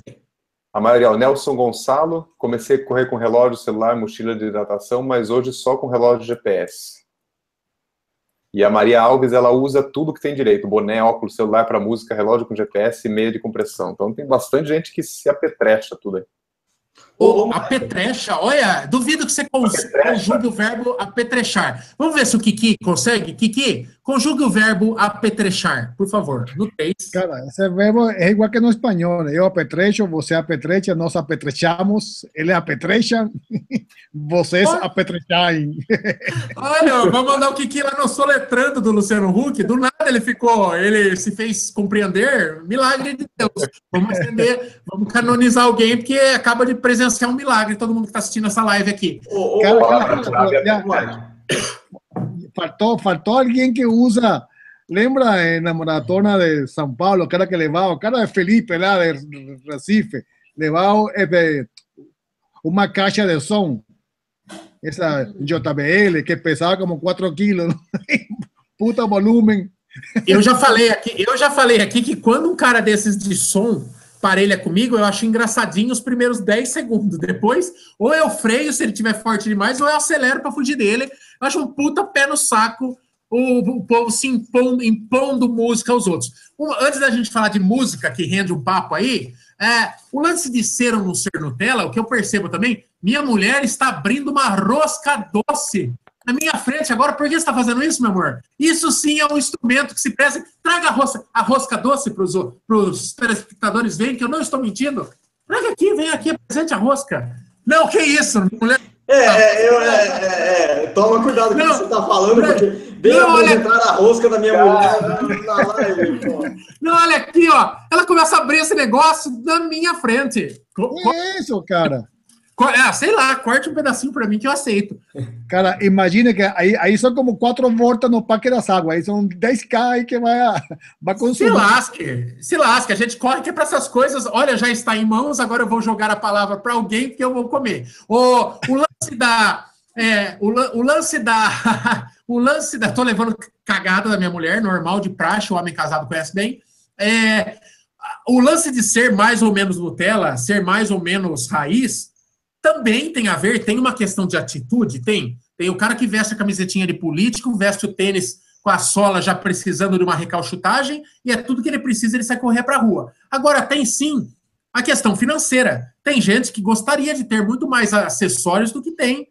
A maioria, o Nelson Gonçalo. Comecei a correr com relógio, celular, mochila de hidratação, mas hoje só com relógio GPS. E a Maria Alves, ela usa tudo que tem direito: boné, óculos, celular para música, relógio com GPS e meia de compressão. Então tem bastante gente que se apetrecha tudo aí. Ô, apetrecha, olha, duvido que você conjugue o verbo apetrechar. Vamos ver se o Kiki consegue. Kiki, conjugue o verbo apetrechar, por favor, no 3. Cara, esse verbo é igual que no espanhol. Eu apetrecho, você apetrecha, nós apetrechamos, ele apetrecha, vocês olha. apetrecharem. Olha, vamos mandar o Kiki lá no soletrando do Luciano Huck. Do nada ele ficou, ele se fez compreender. Milagre de Deus. Vamos acender, vamos canonizar alguém, porque acaba de presenciar um milagre, todo mundo que está assistindo essa live aqui. Oh, oh, cara, cara, faltou, faltou alguém que usa. Lembra na maratona de São Paulo, que era que levava, o cara de Felipe lá de Recife, levava eh, uma caixa de som, essa JBL, que pesava como 4 quilos, puta volume. Eu já falei aqui, eu já falei aqui que quando um cara desses de som parelha comigo, eu acho engraçadinho os primeiros 10 segundos. Depois, ou eu freio se ele tiver forte demais, ou eu acelero para fugir dele. Eu acho um puta pé no saco o, o povo se impondo, impondo música aos outros. Um, antes da gente falar de música, que rende um papo aí, é, o lance de ser ou não ser Nutella, o que eu percebo também, minha mulher está abrindo uma rosca doce na minha frente agora. Por que você está fazendo isso, meu amor? Isso sim é um instrumento que se presta. Traga a rosca, a rosca doce para os telespectadores verem que eu não estou mentindo. Traga aqui, vem aqui, apresente a rosca. Não, que isso, mulher. É, é, eu, é, é, é, toma cuidado com o que você está falando, porque bem não, olha... a rosca da minha mulher na live, pô. Não, olha aqui, ó. Ela começa a abrir esse negócio na minha frente. Que isso, cara? Ah, sei lá, corte um pedacinho para mim que eu aceito. Cara, imagina que aí, aí são como quatro voltas no Parque das Águas, aí são 10k aí que vai, vai consumir. Se lasque, se lasque, a gente corre que é para essas coisas, olha, já está em mãos, agora eu vou jogar a palavra para alguém que eu vou comer. O, o lance da... É, o, o lance da... o lance da... Tô levando cagada da minha mulher, normal, de praxe, o homem casado conhece bem. É, o lance de ser mais ou menos Nutella, ser mais ou menos raiz também tem a ver, tem uma questão de atitude, tem. Tem o cara que veste a camisetinha de político, veste o tênis com a sola já precisando de uma recalchutagem, e é tudo que ele precisa, ele sai correr para a rua. Agora, tem sim a questão financeira. Tem gente que gostaria de ter muito mais acessórios do que tem,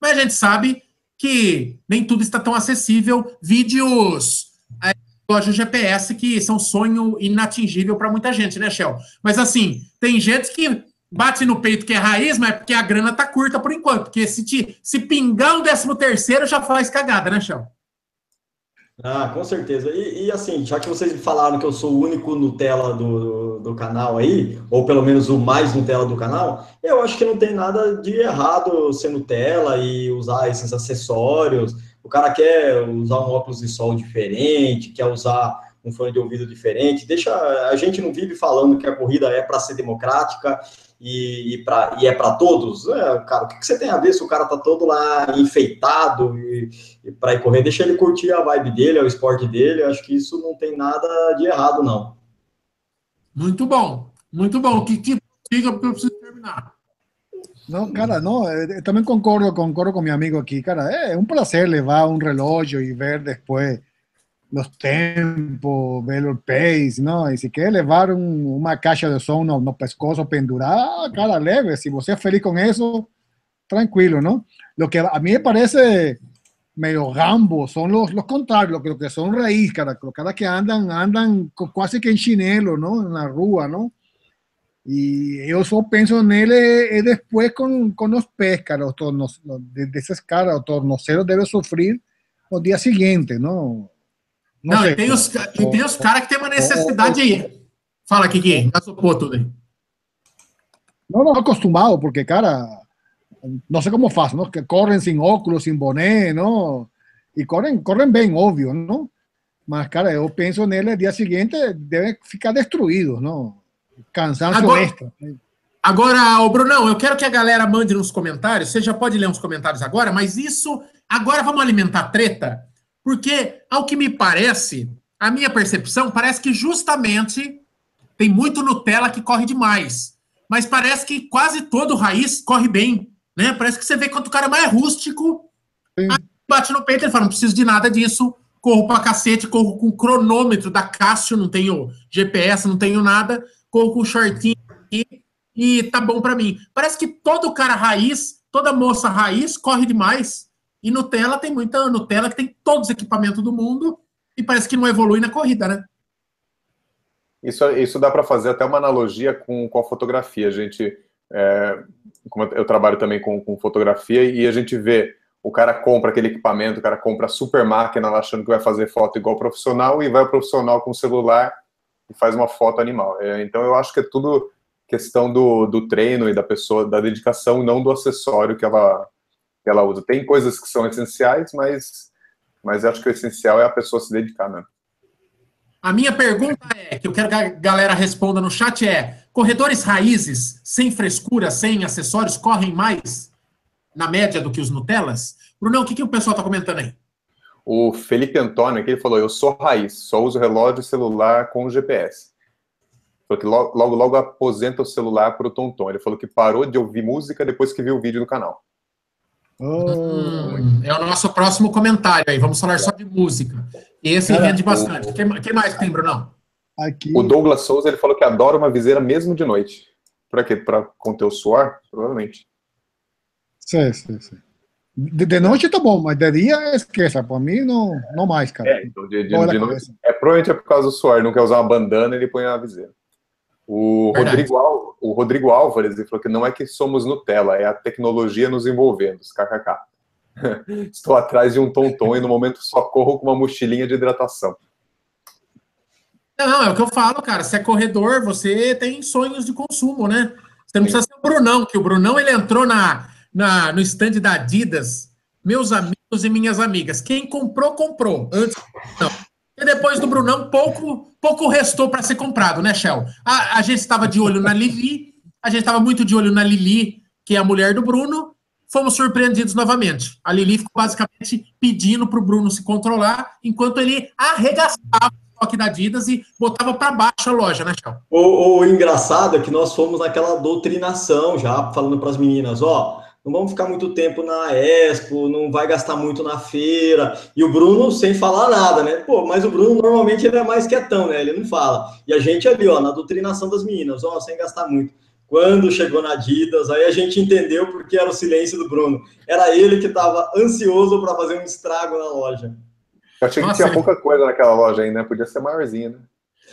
mas a gente sabe que nem tudo está tão acessível. Vídeos é, loja GPS que são sonho inatingível para muita gente, né, Shell? Mas assim, tem gente que bate no peito que é raiz, mas é porque a grana tá curta por enquanto. Porque se, te, se pingar um décimo terceiro, já faz cagada, né, Chão? Ah, com certeza. E, e, assim, já que vocês falaram que eu sou o único Nutella do, do, do, canal aí, ou pelo menos o mais Nutella do canal, eu acho que não tem nada de errado ser Nutella e usar esses acessórios. O cara quer usar um óculos de sol diferente, quer usar um fone de ouvido diferente. Deixa a gente não vive falando que a corrida é para ser democrática e, e, pra, e é para todos, é, cara, o que, que, você tem a ver se o cara tá todo lá enfeitado e, e para ir correr? Deixa ele curtir a vibe dele, é o esporte dele. Eu acho que isso não tem nada de errado, não. Muito bom, muito bom. Que que diga porque eu preciso terminar. Não, cara, não, eu também concordo, concordo com meu amigo aqui, cara. É um prazer levar um relógio e ver depois los tempos, ver el pace, ¿no? Y si quiere levar un, una caixa de som no, no pescoço pendurada, cara, leve. Si você é feliz con eso, tranquilo, ¿no? Lo que a mí me parece medio gambo, son los, los contrarios, los que son raíz, cara, los caras que andan, andan casi que en chinelo, ¿no? En la rúa, ¿no? Y yo solo pienso en él es, después con, con, los pescados, tornos, de, de esas caras, o tornoceros debe sufrir los días siguientes, ¿no? Não, não sei, tem os, e tem os caras que tem uma necessidade aí. Fala, Kiki, seu ponto aí. Não, não, acostumado, porque, cara, não sei como faz, ¿no? Que correm sem óculos, sem boné, ¿no? E correm, correm bem, óbvio, ¿no? Mas, cara, eu penso nele, dia seguinte, deve ficar destruído, ¿no? Cansaço agora, extra. Agora, o Brunão, eu quero que a galera mande nos comentários, você já pode ler uns comentários agora, mas isso, agora vamos alimentar treta, porque, ao que me parece, a minha percepção parece que justamente tem muito Nutella que corre demais. Mas parece que quase todo raiz corre bem. Né? Parece que você vê quanto o cara é mais rústico, bate no peito e fala: não preciso de nada disso, corro pra cacete, corro com cronômetro da Cássio, não tenho GPS, não tenho nada, corro com shortinho aqui e tá bom para mim. Parece que todo cara raiz, toda moça raiz corre demais. E Nutella tem muita Nutella que tem todos os equipamentos do mundo e parece que não evolui na corrida, né? Isso, isso dá para fazer até uma analogia com, com a fotografia. A gente, é, eu trabalho também com, com fotografia, e a gente vê o cara compra aquele equipamento, o cara compra a super máquina lá achando que vai fazer foto igual profissional e vai o profissional com o celular e faz uma foto animal. É, então eu acho que é tudo questão do, do treino e da pessoa, da dedicação, não do acessório que ela, que ela usa. Tem coisas que são essenciais, mas, mas acho que o essencial é a pessoa se dedicar mesmo. A minha pergunta é, que eu quero que a galera responda no chat é, corredores raízes, sem frescura, sem acessórios, correm mais na média do que os Nutellas? Brunão, o que, que o pessoal está comentando aí? O Felipe Antônio aqui falou, eu sou raiz, só uso relógio celular com GPS. Falou que logo, logo, logo aposenta o celular para o Tonton. Ele falou que parou de ouvir música depois que viu o vídeo no canal. Hum, é o nosso próximo comentário aí. Vamos falar só de música. Esse Cara, rende bastante. O que, que mais tem, Brunão? Aqui... O Douglas Souza ele falou que adora uma viseira mesmo de noite. Para quê? Para conter o suor? Provavelmente. Sim, sim, sim. De, de, noite tá bom, mas de dia esqueça. Para mim, não, não mais, cara. É, então, de, de, de noite, é, provavelmente é por causa do suor. Não quer usar uma bandana, ele põe a viseira. O Rodrigo, Al, o Rodrigo Álvares ele falou que não é que somos Nutella, é a tecnologia nos envolvendo, kkk. Estou atrás de um tonton e no momento só corro com uma mochilinha de hidratação. Não, é o que eu falo, cara. Se é corredor, você tem sonhos de consumo, né? Você não precisa ser o Brunão, que o Brunão ele entrou na, na, no stand da Adidas, meus amigos e minhas amigas. Quem comprou, comprou. Antes, não. E depois do Brunão, pouco, pouco restou para ser comprado, né, Shell? A, a gente estava de olho na Lili, a gente estava muito de olho na Lili, que é a mulher do Bruno. Fomos surpreendidos novamente. A Lili ficou basicamente pedindo para o Bruno se controlar, enquanto ele arregaçava o estoque da Adidas e botava para baixo a loja, né, Shell? O, o engraçado é que nós fomos naquela doutrinação já, falando para as meninas, ó não vamos ficar muito tempo na Expo, não vai gastar muito na feira. E o Bruno sem falar nada, né? Pô, mas o Bruno normalmente ele é mais quietão, né? Ele não fala. E a gente ali, ó, na doutrinação das meninas, ó, sem gastar muito. Quando chegou na Adidas, aí a gente entendeu porque era o silêncio do Bruno. Era ele que estava ansioso para fazer um estrago na loja. Eu achei Nossa, que tinha pouca coisa naquela loja ainda, podia ser maiorzinha, né?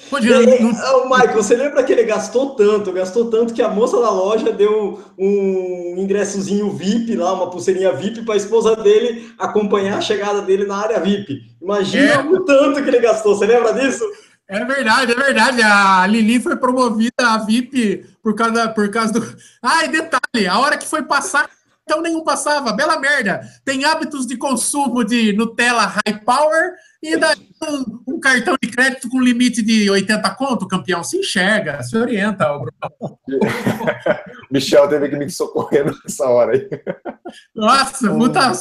Podia, não... O Michael, você lembra que ele gastou tanto, gastou tanto que a moça da loja deu um ingressozinho VIP lá, uma pulseirinha VIP para a esposa dele acompanhar a chegada dele na área VIP. Imagina é. o tanto que ele gastou, você lembra disso? É verdade, é verdade. A Lili foi promovida a VIP por causa, por causa do. Ah, e detalhe, a hora que foi passar, então nenhum passava. Bela merda. Tem hábitos de consumo de Nutella High Power e daí um, um, cartão de crédito com limite de 80 conto, campeão, se enxerga, se orienta. Michel teve que me socorrer nessa hora aí. Nossa, puta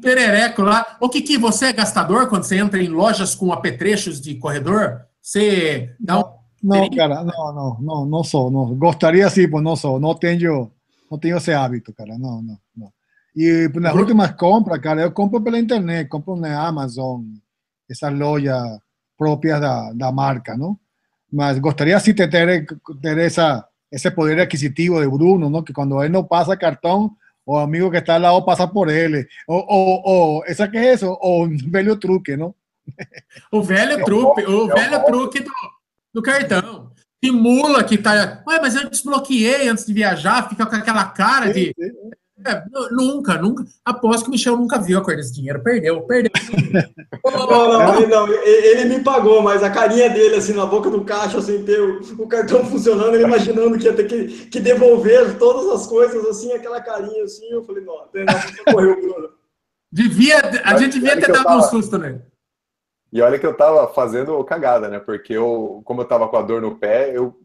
perereco lá. Ô, Kiki, você é gastador quando você entra em lojas com apetrechos de corredor? Você dá um... Não, cara, não, não, não, não sou. Não. Gostaria sim, mas não sou. Não tenho, não tenho esse hábito, cara. Não, não, não. E nas últimas compras, cara, eu compro pela internet, compro na Amazon, essas lojas próprias da, da marca, não? Mas gostaria sim de ter, ter essa, esse poder aquisitivo de Bruno, não? Que quando ele não passa cartão, o amigo que está al lado pasa por él, o, o, o esa que es eso, o un velho truque, ¿no? O velho truque, o velho truque do, do cartão. Simula que tá. Ué, mas eu desbloqueei antes de viajar, fica com aquela cara de. É, nunca, nunca. Aposto que o Michel nunca viu a cor desse dinheiro. Perdeu, perdeu. não, não, não, ele me pagou, mas a carinha dele, assim, na boca do caixa, assim, ter o, o cartão funcionando, ele imaginando que ia ter que, que devolver todas as coisas, assim, aquela carinha, assim, eu falei, não, não correu, Bruno. Devia, a gente devia ter dado um susto, né? E olha que eu tava fazendo cagada, né? Porque eu, como eu tava com a dor no pé, eu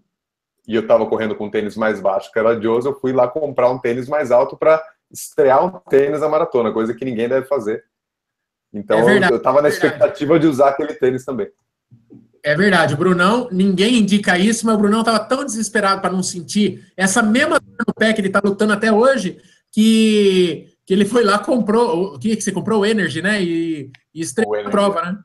e eu tava correndo com um tênis mais baixo, que era de eu fui lá comprar um tênis mais alto para estrear um tênis na maratona, coisa que ninguém deve fazer. Então é verdade, eu tava na é expectativa de usar aquele tênis também. É verdade, o Brunão, ninguém indica isso, mas o Brunão tava tão desesperado para não sentir essa mesma dor no pé que ele tá lutando até hoje, que, que ele foi lá, comprou, o que, que você comprou? O Energy, né? E, e estreou a prova, né?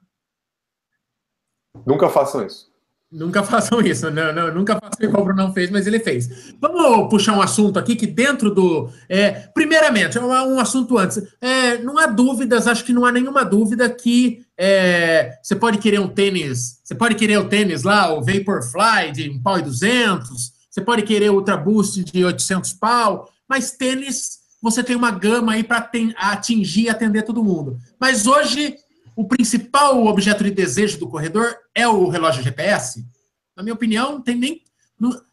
Nunca façam isso. Nunca façam isso, não, não, nunca façam igual o Bruno fez, mas ele fez. Vamos puxar um assunto aqui que dentro do. É, primeiramente, um, um assunto antes. É, não há dúvidas, acho que não há nenhuma dúvida que é, você pode querer um tênis, você pode querer o tênis lá, o Vaporfly de um pau e duzentos, você pode querer o Ultra Boost de 800 pau, mas tênis você tem uma gama aí para atingir e atender todo mundo. Mas hoje o principal objeto de desejo do corredor é o relógio GPS? Na minha opinião, não tem nem.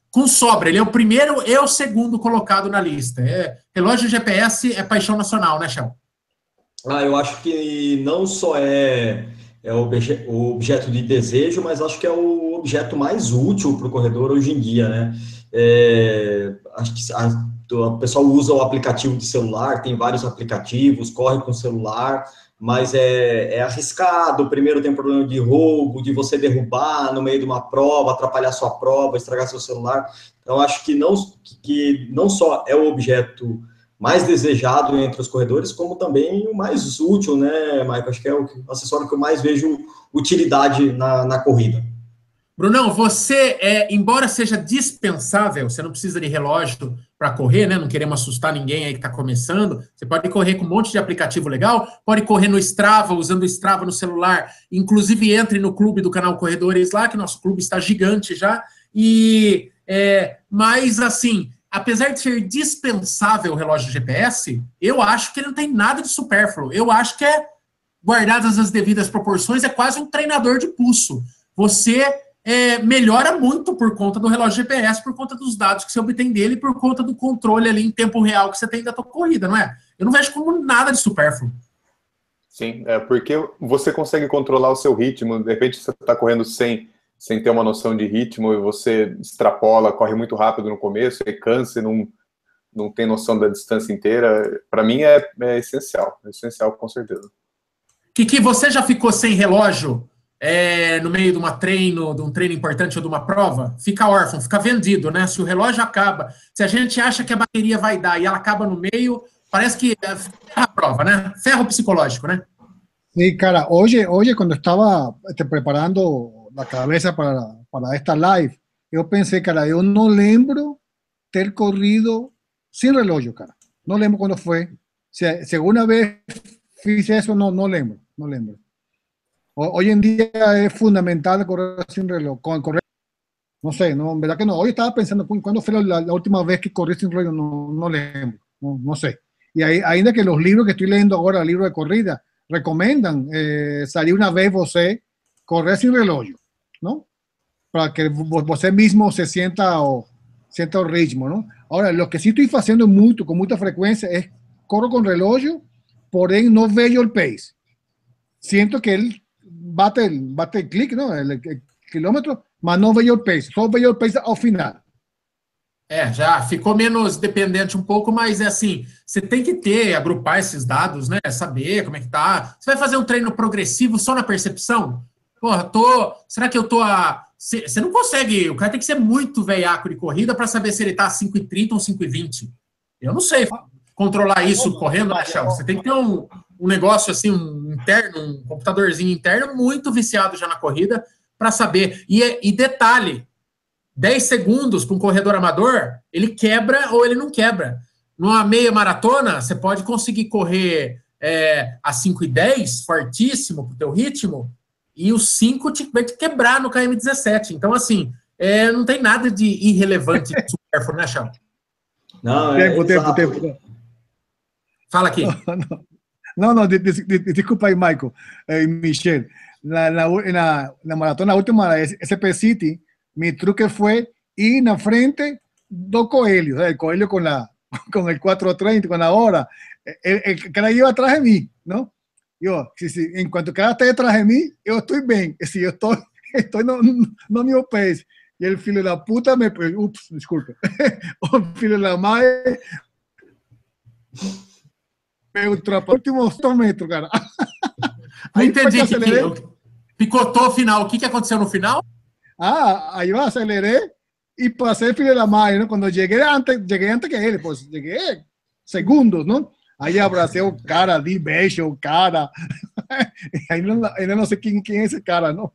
com sobra, ele é o primeiro e o segundo colocado na lista. É, relógio GPS é paixão nacional, né, Chão? Ah, eu acho que não só é, é o, obje, o objeto de desejo, mas acho que é o objeto mais útil para o corredor hoje em dia, né? É, acho que a, o pessoal usa o aplicativo de celular, tem vários aplicativos, corre com o celular mas é, é arriscado. Primeiro tem problema de roubo, de você derrubar no meio de uma prova, atrapalhar sua prova, estragar seu celular. Então, acho que não, que não só é o objeto mais desejado entre os corredores, como também o mais útil, né, Michael? Acho que é o acessório que eu mais vejo utilidade na, na corrida. Brunão, você, é, embora seja dispensável, você não precisa de relógio para correr, né? Não queremos assustar ninguém aí que está começando. Você pode correr com um monte de aplicativo legal, pode correr no Strava, usando o Strava no celular. Inclusive, entre no clube do canal Corredores lá, que nosso clube está gigante já. E é, mas assim, apesar de ser dispensável o relógio GPS, eu acho que ele não tem nada de supérfluo. Eu acho que é, guardadas as devidas proporções, é quase um treinador de pulso. Você é, melhora muito por conta do relógio GPS, por conta dos dados que você obtém dele, por conta do controle ali em tempo real que você tem da tua corrida, não é? Eu não vejo como nada de supérfluo. Sim, é porque você consegue controlar o seu ritmo. De repente você está correndo sem, sem ter uma noção de ritmo e você extrapola, corre muito rápido no começo e cansa e não, não tem noção da distância inteira. Para mim é, é essencial, é essencial com certeza. Kiki, você já ficou sem relógio é, no meio de uma treino, de um treino importante ou de uma prova, fica órfão, fica vendido, né? Se o relógio acaba, se a gente acha que a bateria vai dar e ela acaba no meio, parece que é a prova, né? Ferro psicológico, né? Sí, cara, hoje, hoje quando estava este, preparando a cabeça para, para esta live, eu pensei, cara, eu não lembro ter corrido sem relógio, cara. Não lembro quando foi. Se, se alguma vez fiz isso, não, não lembro, não lembro. Hoy en día es fundamental correr sin reloj. Correr, no sé, no, verdad que no. Hoy estaba pensando, ¿cuándo fue la, última vez que corrí sin reloj? No, no lembro, no, no sé. Y ahí, ainda que los libros que estoy leyendo ahora, el libro de corrida, recomiendan eh, salir una vez você correr sin reloj, ¿no? Para que você mismo se sienta o sienta el ritmo, ¿no? Ahora, lo que sí estoy haciendo mucho, con mucha frecuencia, es corro con reloj, porém no veo el pace. Siento que él bate, bate el clique, não? El, el quilômetro, mas não veio o pace, só veio o pace ao final. É, já ficou menos dependente um pouco, mas é assim, você tem que ter, agrupar esses dados, né? Saber como é que tá. Você vai fazer um treino progressivo só na percepção? Porra, tô. Será que eu tô a. Você não consegue, o cara tem que ser muito veiaco de corrida para saber se ele tá a 5,30 ou 5,20. Eu não sei controlar isso correndo, né, Chão? Você tem que ter um, um negócio assim, um interno, um computadorzinho interno muito viciado já na corrida para saber. E, e detalhe, 10 segundos para um corredor amador, ele quebra ou ele não quebra. numa meia maratona, você pode conseguir correr é, a 5 e 10, fortíssimo pro teu ritmo, e os 5 te, vai te quebrar no KM17. Então, assim, é, não tem nada de irrelevante de supérfluo, né, Chão? Não, é, tempo, tempo, tempo. Fala aqui. Não, não, de, de, de, desculpa aí, Michael eh, Michelle. Na, na, na, na maratona última, SP City, mi truque fue ir na frente do Coelho, el Coelho con, la, con el 430, con la hora. El, el cara iba atrás de mí, ¿no? Yo, si, si, en cuanto que esté detrás de mí, yo estoy bien. Si yo estoy, estoy no, no mi pace. Y el filo de la puta me. Ups, disculpe. el filo de la madre me ultrapassou últimos 2 metros, cara. Aí entendi que, que picotou o final. O que, que aconteceu no final? Ah, aí eu acelerei e passei filho da mãe, né? Quando cheguei antes, cheguei antes que ele, pois cheguei segundos, não? Aí abracei o cara, di beijo o cara. ainda, ainda não sei quem, quem é esse cara, não.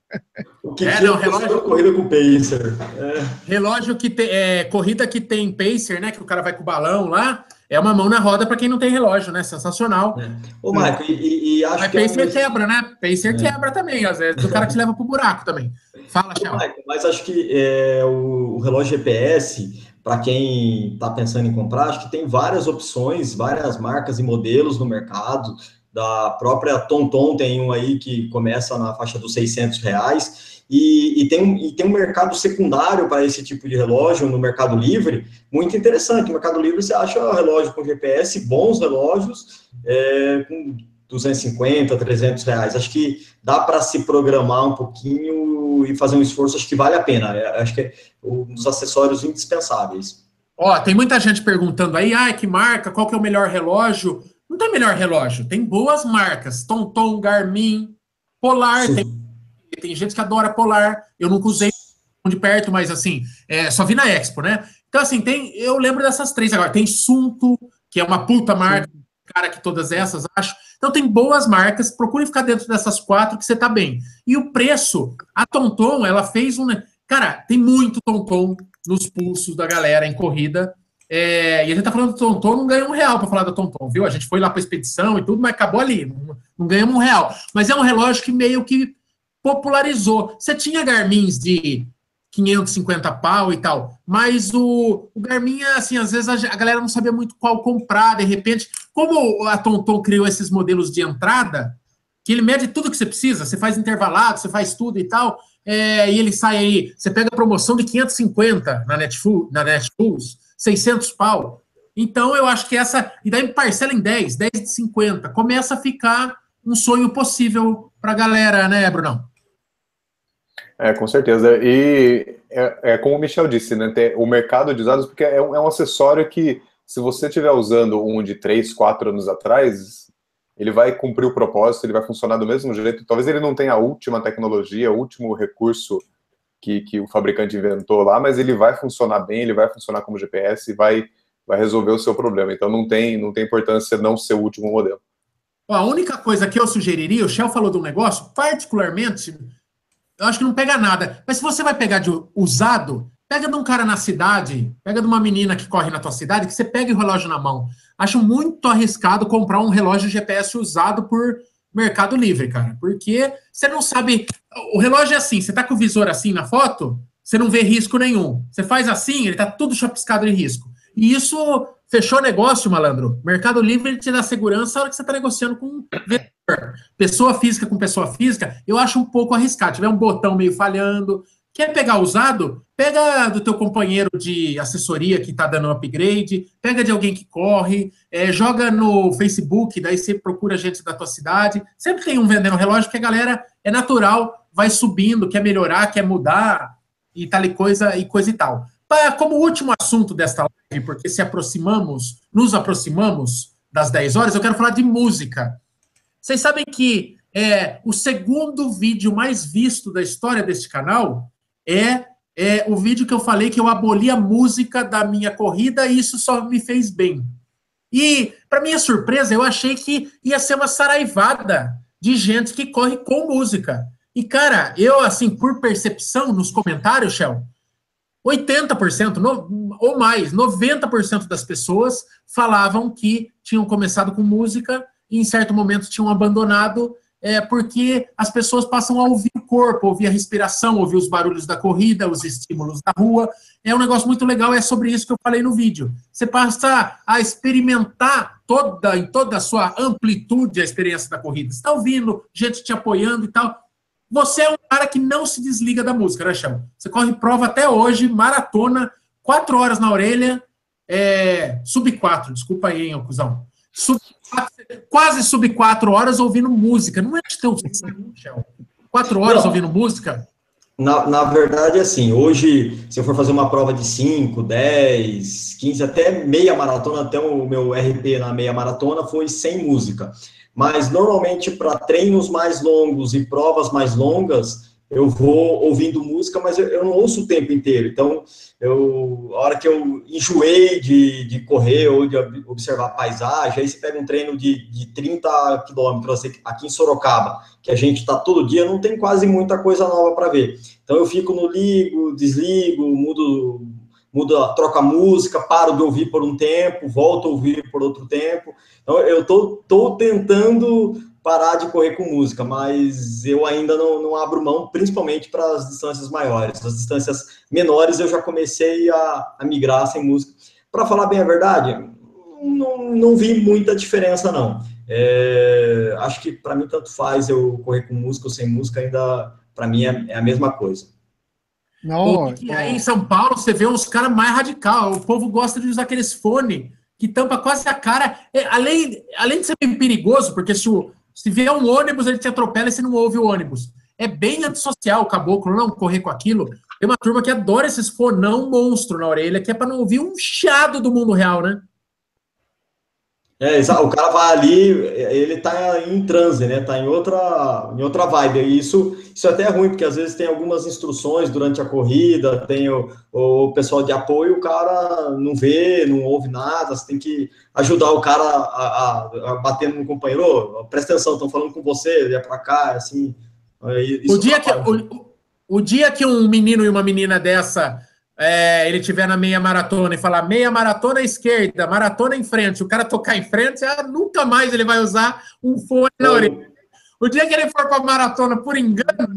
O que é, não, relógio corrida com pacer. É. Relógio que tem, é, corrida que tem pacer, né? Que o cara vai com o balão lá é uma mão na roda para quem não tem relógio, né? Sensacional. É. Ô, Marco, e, e, acho Mas que. É Pacer é quebra, né? Pacer é. quebra também, às vezes, o cara te leva pro buraco também. Fala, Chão. Mas acho que é, o, o relógio GPS, para quem está pensando em comprar, acho que tem várias opções, várias marcas e modelos no mercado. Da própria Tonton tem um aí que começa na faixa dos 600 reais e, e, tem, um, e tem um mercado secundário para esse tipo de relógio no Mercado Livre, muito interessante. No Mercado Livre você acha relógio com GPS, bons relógios, é, com 250, 300 reais. Acho que dá para se programar um pouquinho e fazer um esforço, acho que vale a pena. É, acho que é um dos acessórios indispensáveis. Ó, tem muita gente perguntando aí, ah, que marca, qual que é o melhor relógio? Não tem melhor relógio, tem boas marcas, Tonton, Garmin, Polar, Sim. tem tem gente que adora Polar. Eu nunca usei de perto, mas assim, é, só vi na Expo, né? Então, assim, tem. Eu lembro dessas três agora. Tem Sunto, que é uma puta marca, Sim. cara, que todas essas, acho. Então tem boas marcas, procure ficar dentro dessas quatro que você tá bem. E o preço, a Tonton, ela fez um. Cara, tem muito Tonton nos pulsos da galera em corrida. É, e a gente tá falando do Tonton, não ganhou um real para falar da Tonton, viu? A gente foi lá para expedição e tudo, mas acabou ali, não, não ganhamos um real. Mas é um relógio que meio que popularizou. Você tinha Garmins de 550 pau e tal, mas o, o Garmin, assim, às vezes a, a, galera não sabia muito qual comprar, de repente, como a Tonton criou esses modelos de entrada, que ele mede tudo que você precisa, você faz intervalado, você faz tudo e tal, é, e ele sai aí, você pega a promoção de 550 na Netflix, na Netflix 600 pau, então eu acho que essa, e daí parcela em 10, 10 de 50, começa a ficar um sonho possível para a galera, né, Brunão? É, com certeza. E é, é como o Michel disse, né? o mercado de usados, porque é um, é um acessório que, se você estiver usando um de 3, 4 anos atrás, ele vai cumprir o propósito, ele vai funcionar do mesmo jeito. Talvez ele não tenha a última tecnologia, o último recurso que, que o fabricante inventou lá, mas ele vai funcionar bem, ele vai funcionar como GPS e vai, vai resolver o seu problema. Então não tem, não tem importância não ser o último modelo. A única coisa que eu sugeriria, o Shell falou de um negócio, particularmente eu acho que não pega nada. Mas se você vai pegar de usado, pega de um cara na cidade, pega de uma menina que corre na tua cidade, que você pega o relógio na mão. Acho muito arriscado comprar um relógio GPS usado por Mercado Livre, cara. Porque você não sabe. O relógio é assim, você tá com o visor assim na foto, você não vê risco nenhum. Você faz assim, ele tá tudo chapiscado de risco. E isso fechou negócio, malandro. Mercado Livre te dá segurança na hora que você está negociando com pessoa física com pessoa física. Eu acho um pouco arriscado. Tiver um botão meio falhando, quer pegar usado? Pega do teu companheiro de assessoria que está dando upgrade, pega de alguém que corre, é, joga no Facebook, daí você procura gente da tua cidade. Sempre tem um vendendo relógio que a galera é natural, vai subindo, quer melhorar, quer mudar e tal e coisa e coisa e tal. Como último assunto desta porque se aproximamos, nos aproximamos das 10 horas, eu quero falar de música. Vocês sabem que é, o segundo vídeo mais visto da história deste canal é, é o vídeo que eu falei que eu aboli a música da minha corrida e isso só me fez bem. E, para minha surpresa, eu achei que ia ser uma saraivada de gente que corre com música. E, cara, eu, assim, por percepção nos comentários, Shell, 80% no, ou mais, 90% das pessoas falavam que tinham começado com música e em certo momento tinham abandonado é, porque as pessoas passam a ouvir o corpo, ouvir a respiração, ouvir os barulhos da corrida, os estímulos da rua. É um negócio muito legal, é sobre isso que eu falei no vídeo. Você passa a experimentar toda, em toda a sua amplitude a experiência da corrida. Você está ouvindo, gente te apoiando e tal. Você é um cara que não se desliga da música, né, Chão? Você corre prova até hoje, maratona, quatro horas na orelha, é, sub quatro, desculpa aí, hein, cuzão. Sub quase sub quatro horas ouvindo música. Não é de ter um Quatro horas Não. ouvindo música? Na, na verdade, assim, hoje, se eu for fazer uma prova de 5, 10, 15, até meia maratona, até o meu RP na meia maratona foi sem música. Mas normalmente para treinos mais longos e provas mais longas, eu vou ouvindo música, mas eu, eu, não ouço o tempo inteiro. Então, eu, a hora que eu enjoei de, de correr ou de observar a paisagem, aí você pega um treino de, de 30 quilômetros aqui em Sorocaba, que a gente está todo dia, não tem quase muita coisa nova para ver. Então, eu fico no ligo, desligo, mudo, mudo, troco a música, paro de ouvir por um tempo, volto a ouvir por outro tempo. Então, eu tô, tô tentando parar de correr com música, mas eu ainda não, não abro mão, principalmente para as distâncias maiores. As distâncias menores eu já comecei a, a migrar sem música. Para falar bem a verdade, não, não vi muita diferença, não. É, acho que para mim tanto faz eu correr com música ou sem música, ainda para mim é, é, a mesma coisa. Não, e aí em São Paulo você vê uns caras mais radical. O povo gosta de usar aqueles fones que tampa quase a cara. É, além, além de ser bem perigoso, porque se o, se vier um ônibus, ele te atropela e você não ouve o ônibus. É bem antissocial o caboclo não correr com aquilo. Tem uma turma que adora esses fonão monstro na orelha, que é para não ouvir um chiado do mundo real, né? É, o cara vai ali, ele tá em transe, né? Tá em outra, em outra vibe. E isso, isso é até é ruim, porque às vezes tem algumas instruções durante a corrida, tem o, o pessoal de apoio, o cara não vê, não ouve nada, você tem que ajudar o cara a, a, a bater no companheiro, oh, presta atenção, estão falando com você, é para cá, assim. o, dia que, o, o dia que um menino e uma menina dessa é, ele tiver na meia maratona e falar meia maratona à esquerda, maratona em frente, o cara tocar em frente, ah, nunca mais ele vai usar um fone na orelha. O dia que ele for para maratona por engano,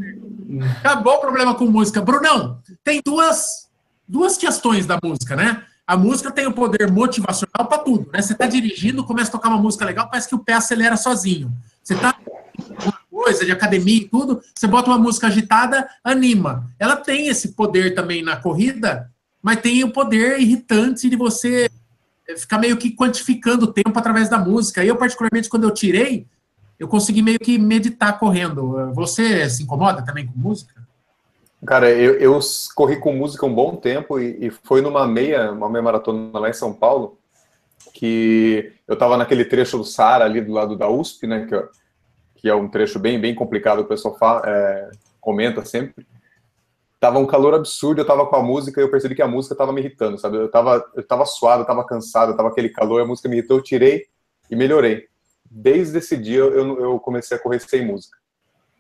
acabou o problema com música. Brunão, tem duas, duas questões da música, né? A música tem o poder motivacional para tudo, né? Você está dirigindo, começa a tocar uma música legal, parece que o pé acelera sozinho. Você está coisa de academia e tudo, você bota uma música agitada, anima. Ela tem esse poder também na corrida, mas tem o poder irritante de você ficar meio que quantificando o tempo através da música. Eu, particularmente, quando eu tirei, eu consegui meio que meditar correndo. Você se incomoda também com música? Cara, eu, eu corri com música um bom tempo e, e, foi numa meia, uma meia maratona lá em São Paulo, que eu tava naquele trecho do Sara ali do lado da USP, né, que eu, que é um trecho bem, bem complicado, o pessoal fala, é, comenta sempre. Tava um calor absurdo, eu tava com a música e eu percebi que a música tava me irritando, sabe? Eu tava, eu tava suado, eu tava cansado, eu tava aquele calor, a música me irritou, eu tirei e melhorei. Desde esse dia eu, eu comecei a correr sem música.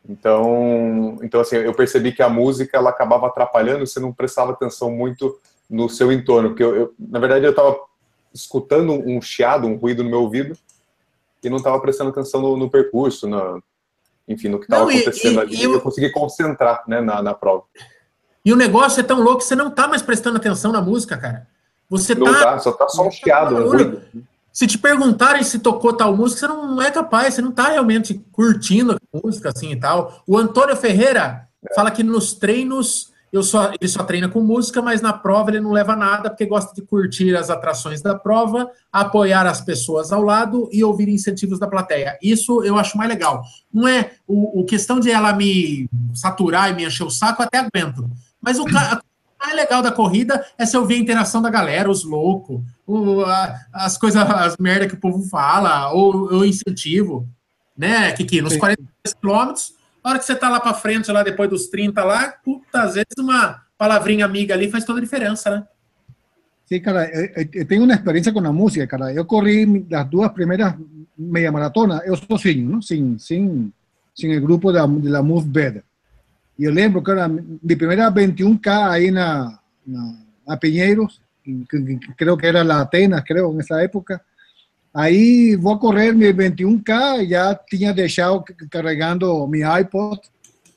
Então, então assim, eu percebi que a música ela acabava atrapalhando, você não prestava atenção muito no seu entorno, porque eu, eu na verdade eu estava escutando um chiado, um ruído no meu ouvido, e não estava prestando atenção no, no percurso, no, enfim, no que estava acontecendo e, ali. E eu... eu consegui concentrar né, na, na prova. E o negócio é tão louco que você não está mais prestando atenção na música, cara. Você não tá, tá só tá só um chiado, um ruído. Se te perguntarem se tocou tal música, você não é capaz, você não está realmente curtindo a música assim e tal. O Antônio Ferreira é. fala que nos treinos eu só, ele só treina com música, mas na prova ele não leva nada, porque gosta de curtir as atrações da prova, apoiar as pessoas ao lado e ouvir incentivos da plateia. Isso eu acho mais legal. Não é o, o questão de ela me saturar e me encher o saco, até aguento. Mas o mais legal da corrida é se eu ver a interação da galera, os loucos, as coisas, as merda que o povo fala, ou o incentivo, né, Kiki? Nos 43 quilômetros a hora que você tá lá para frente, lá depois dos 30 lá, puta, às vezes uma palavrinha amiga ali faz toda a diferença, né? Sí, cara, eu tenho uma experiência com a música, cara. Eu corri as duas primeiras meia maratona, eu sozinho, não? Sem, sem, sem o grupo da, da Move Better. E eu lembro que era minha primeira 21K aí na, a Pinheiros, creo que era la Atenas, creo, en esa época. Ahí voy a correr mi 21K, ya tenía dejado cargando mi iPod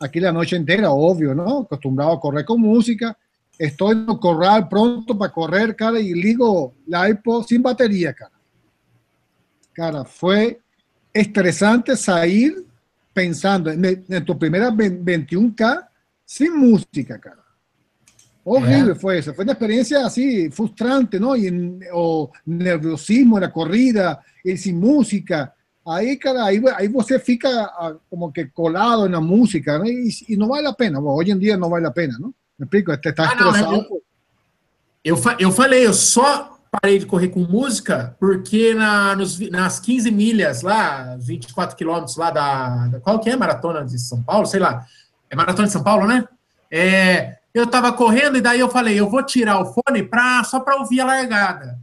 aquí la noche entera, obvio, ¿no? Acostumbrado a correr con música. Estoy en el corral pronto para correr, cara, y ligo la iPod sin batería, cara. Cara, fue estresante salir pensando en, en tu primera 21K sin música, cara. Horrible fue eso. Fue una experiencia así frustrante, ¿no? Y o nerviosismo en la corrida, y sin música. Ahí, cara, ahí, ahí você fica ah, como que colado en la música, ¿no? Y, y no vale la pena. Bueno, hoy en día no vale la pena, ¿no? Me explico? Você está ah, estressado. Não, eu, eu falei, eu só parei de correr com música porque na, nos, nas 15 milhas lá, 24 quilômetros lá da, da, Qual que é a maratona de São Paulo? Sei lá. É maratona de São Paulo, né? É, eu estava correndo e daí eu falei, eu vou tirar o fone pra, só para ouvir a largada.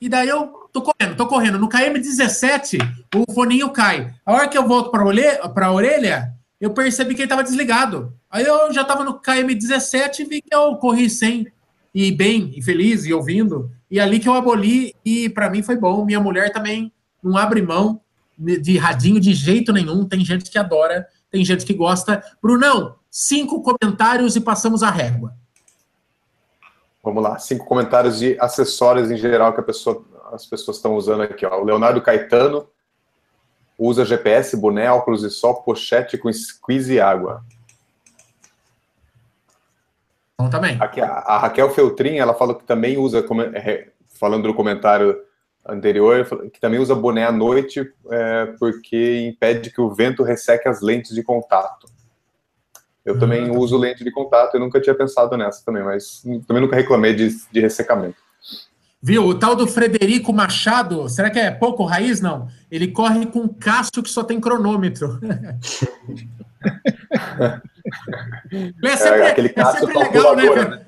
E daí eu tô correndo, tô correndo. No KM17, o foninho cai. A hora que eu volto para a orelha, eu percebi que ele estava desligado. Aí eu já estava no KM17 e vi que eu corri sem, e bem, e feliz, e ouvindo. E ali que eu aboli, e para mim foi bom. Minha mulher também não abre mão de radinho de jeito nenhum. Tem gente que adora, tem gente que gosta. Brunão, cinco comentários e passamos a régua. Vamos lá, cinco comentários de acessórios em geral que pessoa, as pessoas estão usando aqui. Ó. O Leonardo Caetano usa GPS, boné, óculos de sol, pochete com squeeze e água. Bom também. Aqui, a, a, Raquel Feltrin, ela falou que também usa, é, falando do comentário anterior, que também usa boné à noite é, porque impede que o vento resseque as lentes de contato. Eu também uhum. uso lente de contato, eu nunca tinha pensado nessa também, mas também nunca reclamei de, de ressecamento. Viu? O tal do Frederico Machado, será que é pouco raiz? Não. Ele corre com um que só tem cronômetro. é, sempre, é, aquele é sempre legal, né, né?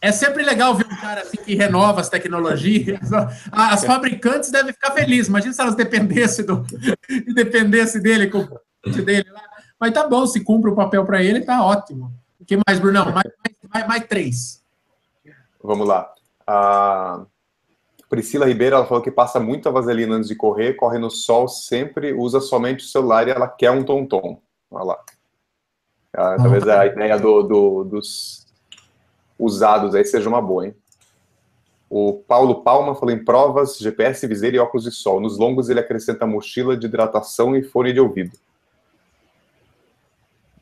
É sempre legal ver um cara assim que renova as tecnologias. As fabricantes devem ficar felizes. Imagina se elas dependessem, do, dependessem dele, com o dele lá. Mas tá bom, se cumpre o papel para ele, tá ótimo. O que mais, Brunão? Mais, mais, mais três. Vamos lá. A Priscila Ribeiro, ela falou que passa muita vaselina antes de correr, corre no sol sempre, usa somente o celular e ela quer um tom-tom. Olha lá. Ah, talvez a ideia do, do, dos usados aí seja uma boa, hein? O Paulo Palma falou em provas, GPS, viseira e óculos de sol. Nos longos ele acrescenta mochila de hidratação e fone de ouvido.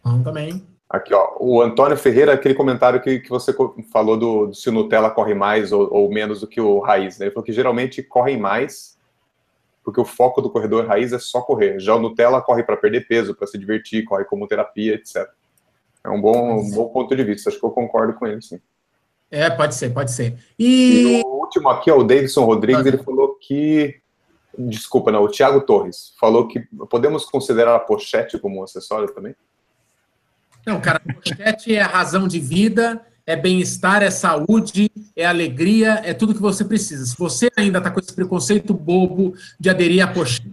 Bom também. Aqui, ó, o Antônio Ferreira, aquele comentário que, que você falou do, do se o Nutella corre mais ou, ou, menos do que o raiz, né? Ele falou que geralmente correm mais, porque o foco do corredor raiz é só correr. Já o Nutella corre para perder peso, para se divertir, corre como terapia, etc. É um bom, um bom ponto de vista, acho que eu concordo com ele, sim. É, pode ser, pode ser. E, e o último aqui, ó, o Davidson Rodrigues, ele falou que. Desculpa, não, o Thiago Torres falou que podemos considerar a pochete como um acessório também? Não, cara, pochete é razão de vida, é bem-estar, é saúde, é alegria, é tudo que você precisa. Se você ainda está com esse preconceito bobo de aderir à pochete,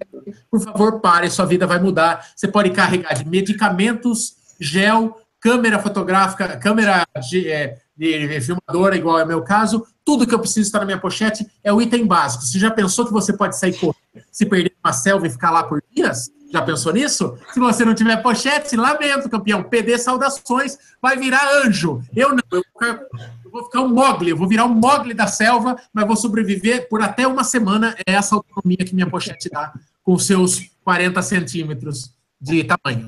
por favor, pare, sua vida vai mudar. Você pode carregar de medicamentos, gel, câmera fotográfica, câmera de, é, de filmadora, igual é o meu caso, tudo que eu preciso estar na minha pochete é o item básico. Você já pensou que você pode sair correndo, se perder uma selva e ficar lá por dias? Já pensou nisso? Se você não tiver pochete, lamento, campeão. PD saudações, vai virar anjo. Eu não, eu vou ficar, eu vou ficar um mogli, eu vou virar um mogli da selva, mas vou sobreviver por até uma semana. É essa autonomia que minha pochete dá, com seus 40 centímetros de tamanho.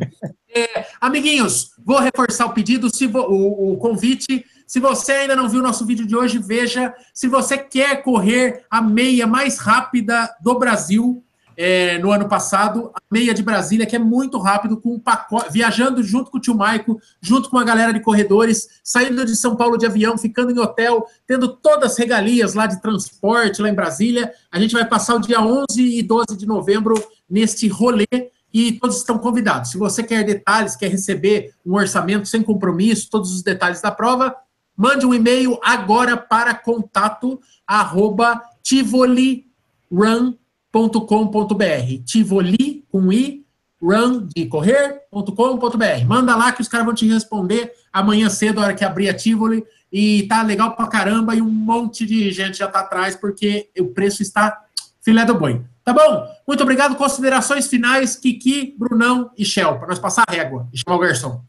É, amiguinhos, vou reforçar o pedido, se o, o convite. Se você ainda não viu o nosso vídeo de hoje, veja. Se você quer correr a meia mais rápida do Brasil, é, no ano passado, a meia de Brasília, que é muito rápido, com um pacote, viajando junto com o tio Maico, junto com a galera de corredores, saindo de São Paulo de avião, ficando em hotel, tendo todas as regalias lá de transporte lá em Brasília. A gente vai passar o dia 11 e 12 de novembro neste rolê e todos estão convidados. Se você quer detalhes, quer receber um orçamento sem compromisso, todos os detalhes da prova, mande um e-mail agora para contato arroba tivoli.run.com tivoli.com.br. Tivoli com i, run de correr.com.br. Manda lá que os caras vão te responder amanhã cedo, a hora que abrir a Tivoli. e tá legal pra caramba, e um monte de gente já tá atrás, porque o preço está filé do boi. Tá bom? Muito obrigado. Considerações finais, Kiki, Brunão e Shell, para nós passar a régua e chamar o garçom.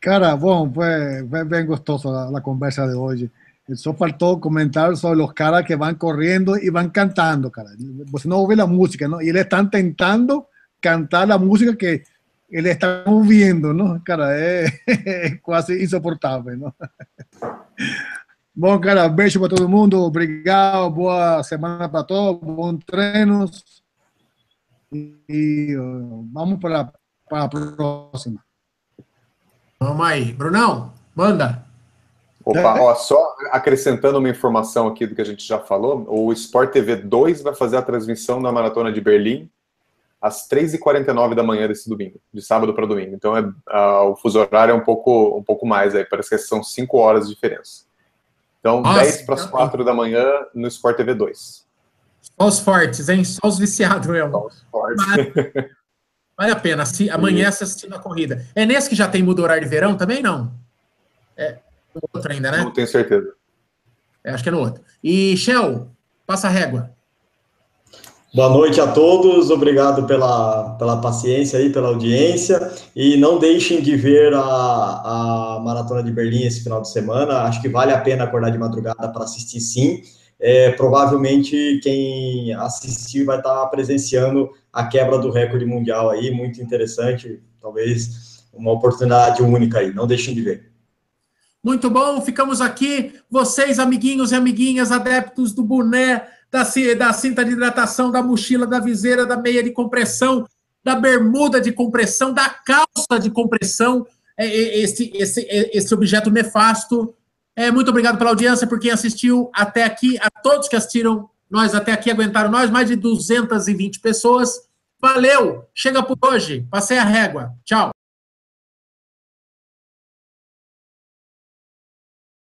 Cara, bom, foi bem gostoso a, a conversa de hoje. Só faltou comentar sobre os caras que vão correndo e vão cantando, cara. Você não ouve a música, não? E eles estão tentando cantar a música que eles estão ouvindo, não? Cara, é, é quase insuportável, não? Bom, cara, beijo para todo mundo. Obrigado. Boa semana para todos. Bons treinos. E uh, vamos para, para a próxima. Vamos aí. Brunão, manda. Opa, ó, só acrescentando uma informação aqui do que a gente já falou, o Sport TV 2 vai fazer a transmissão da Maratona de Berlim às 3h49 da manhã desse domingo, de sábado para domingo. Então, é, uh, o fuso horário é um pouco, um pouco mais, aí, parece que são 5 horas de diferença. Então, Nossa, 10 para as 4 da manhã no Sport TV 2. Só os fortes, hein? Só os viciados, eu. Só os fortes. Mas, vale a pena. Se, amanhã você assistindo a corrida. É nesse que já tem mudo horário de verão também, não? É outro ainda, né? Não tenho certeza. É, acho que é no outro. E, Shell, passa a régua. Boa noite a todos, obrigado pela, pela paciência aí, pela audiência, e não deixem de ver a, a Maratona de Berlim esse final de semana, acho que vale a pena acordar de madrugada para assistir sim, é, provavelmente quem assistir vai estar presenciando a quebra do recorde mundial aí, muito interessante, talvez uma oportunidade única aí, não deixem de ver. Muito bom, ficamos aqui, vocês amiguinhos e amiguinhas, adeptos do boné, da, da cinta de hidratação, da mochila, da viseira, da meia de compressão, da bermuda de compressão, da calça de compressão, é, é, esse, esse, é, esse objeto nefasto. É, muito obrigado pela audiência, por quem assistiu até aqui, a todos que assistiram nós até aqui, aguentaram nós, mais de 220 pessoas. Valeu! Chega por hoje, passei a régua. Tchau!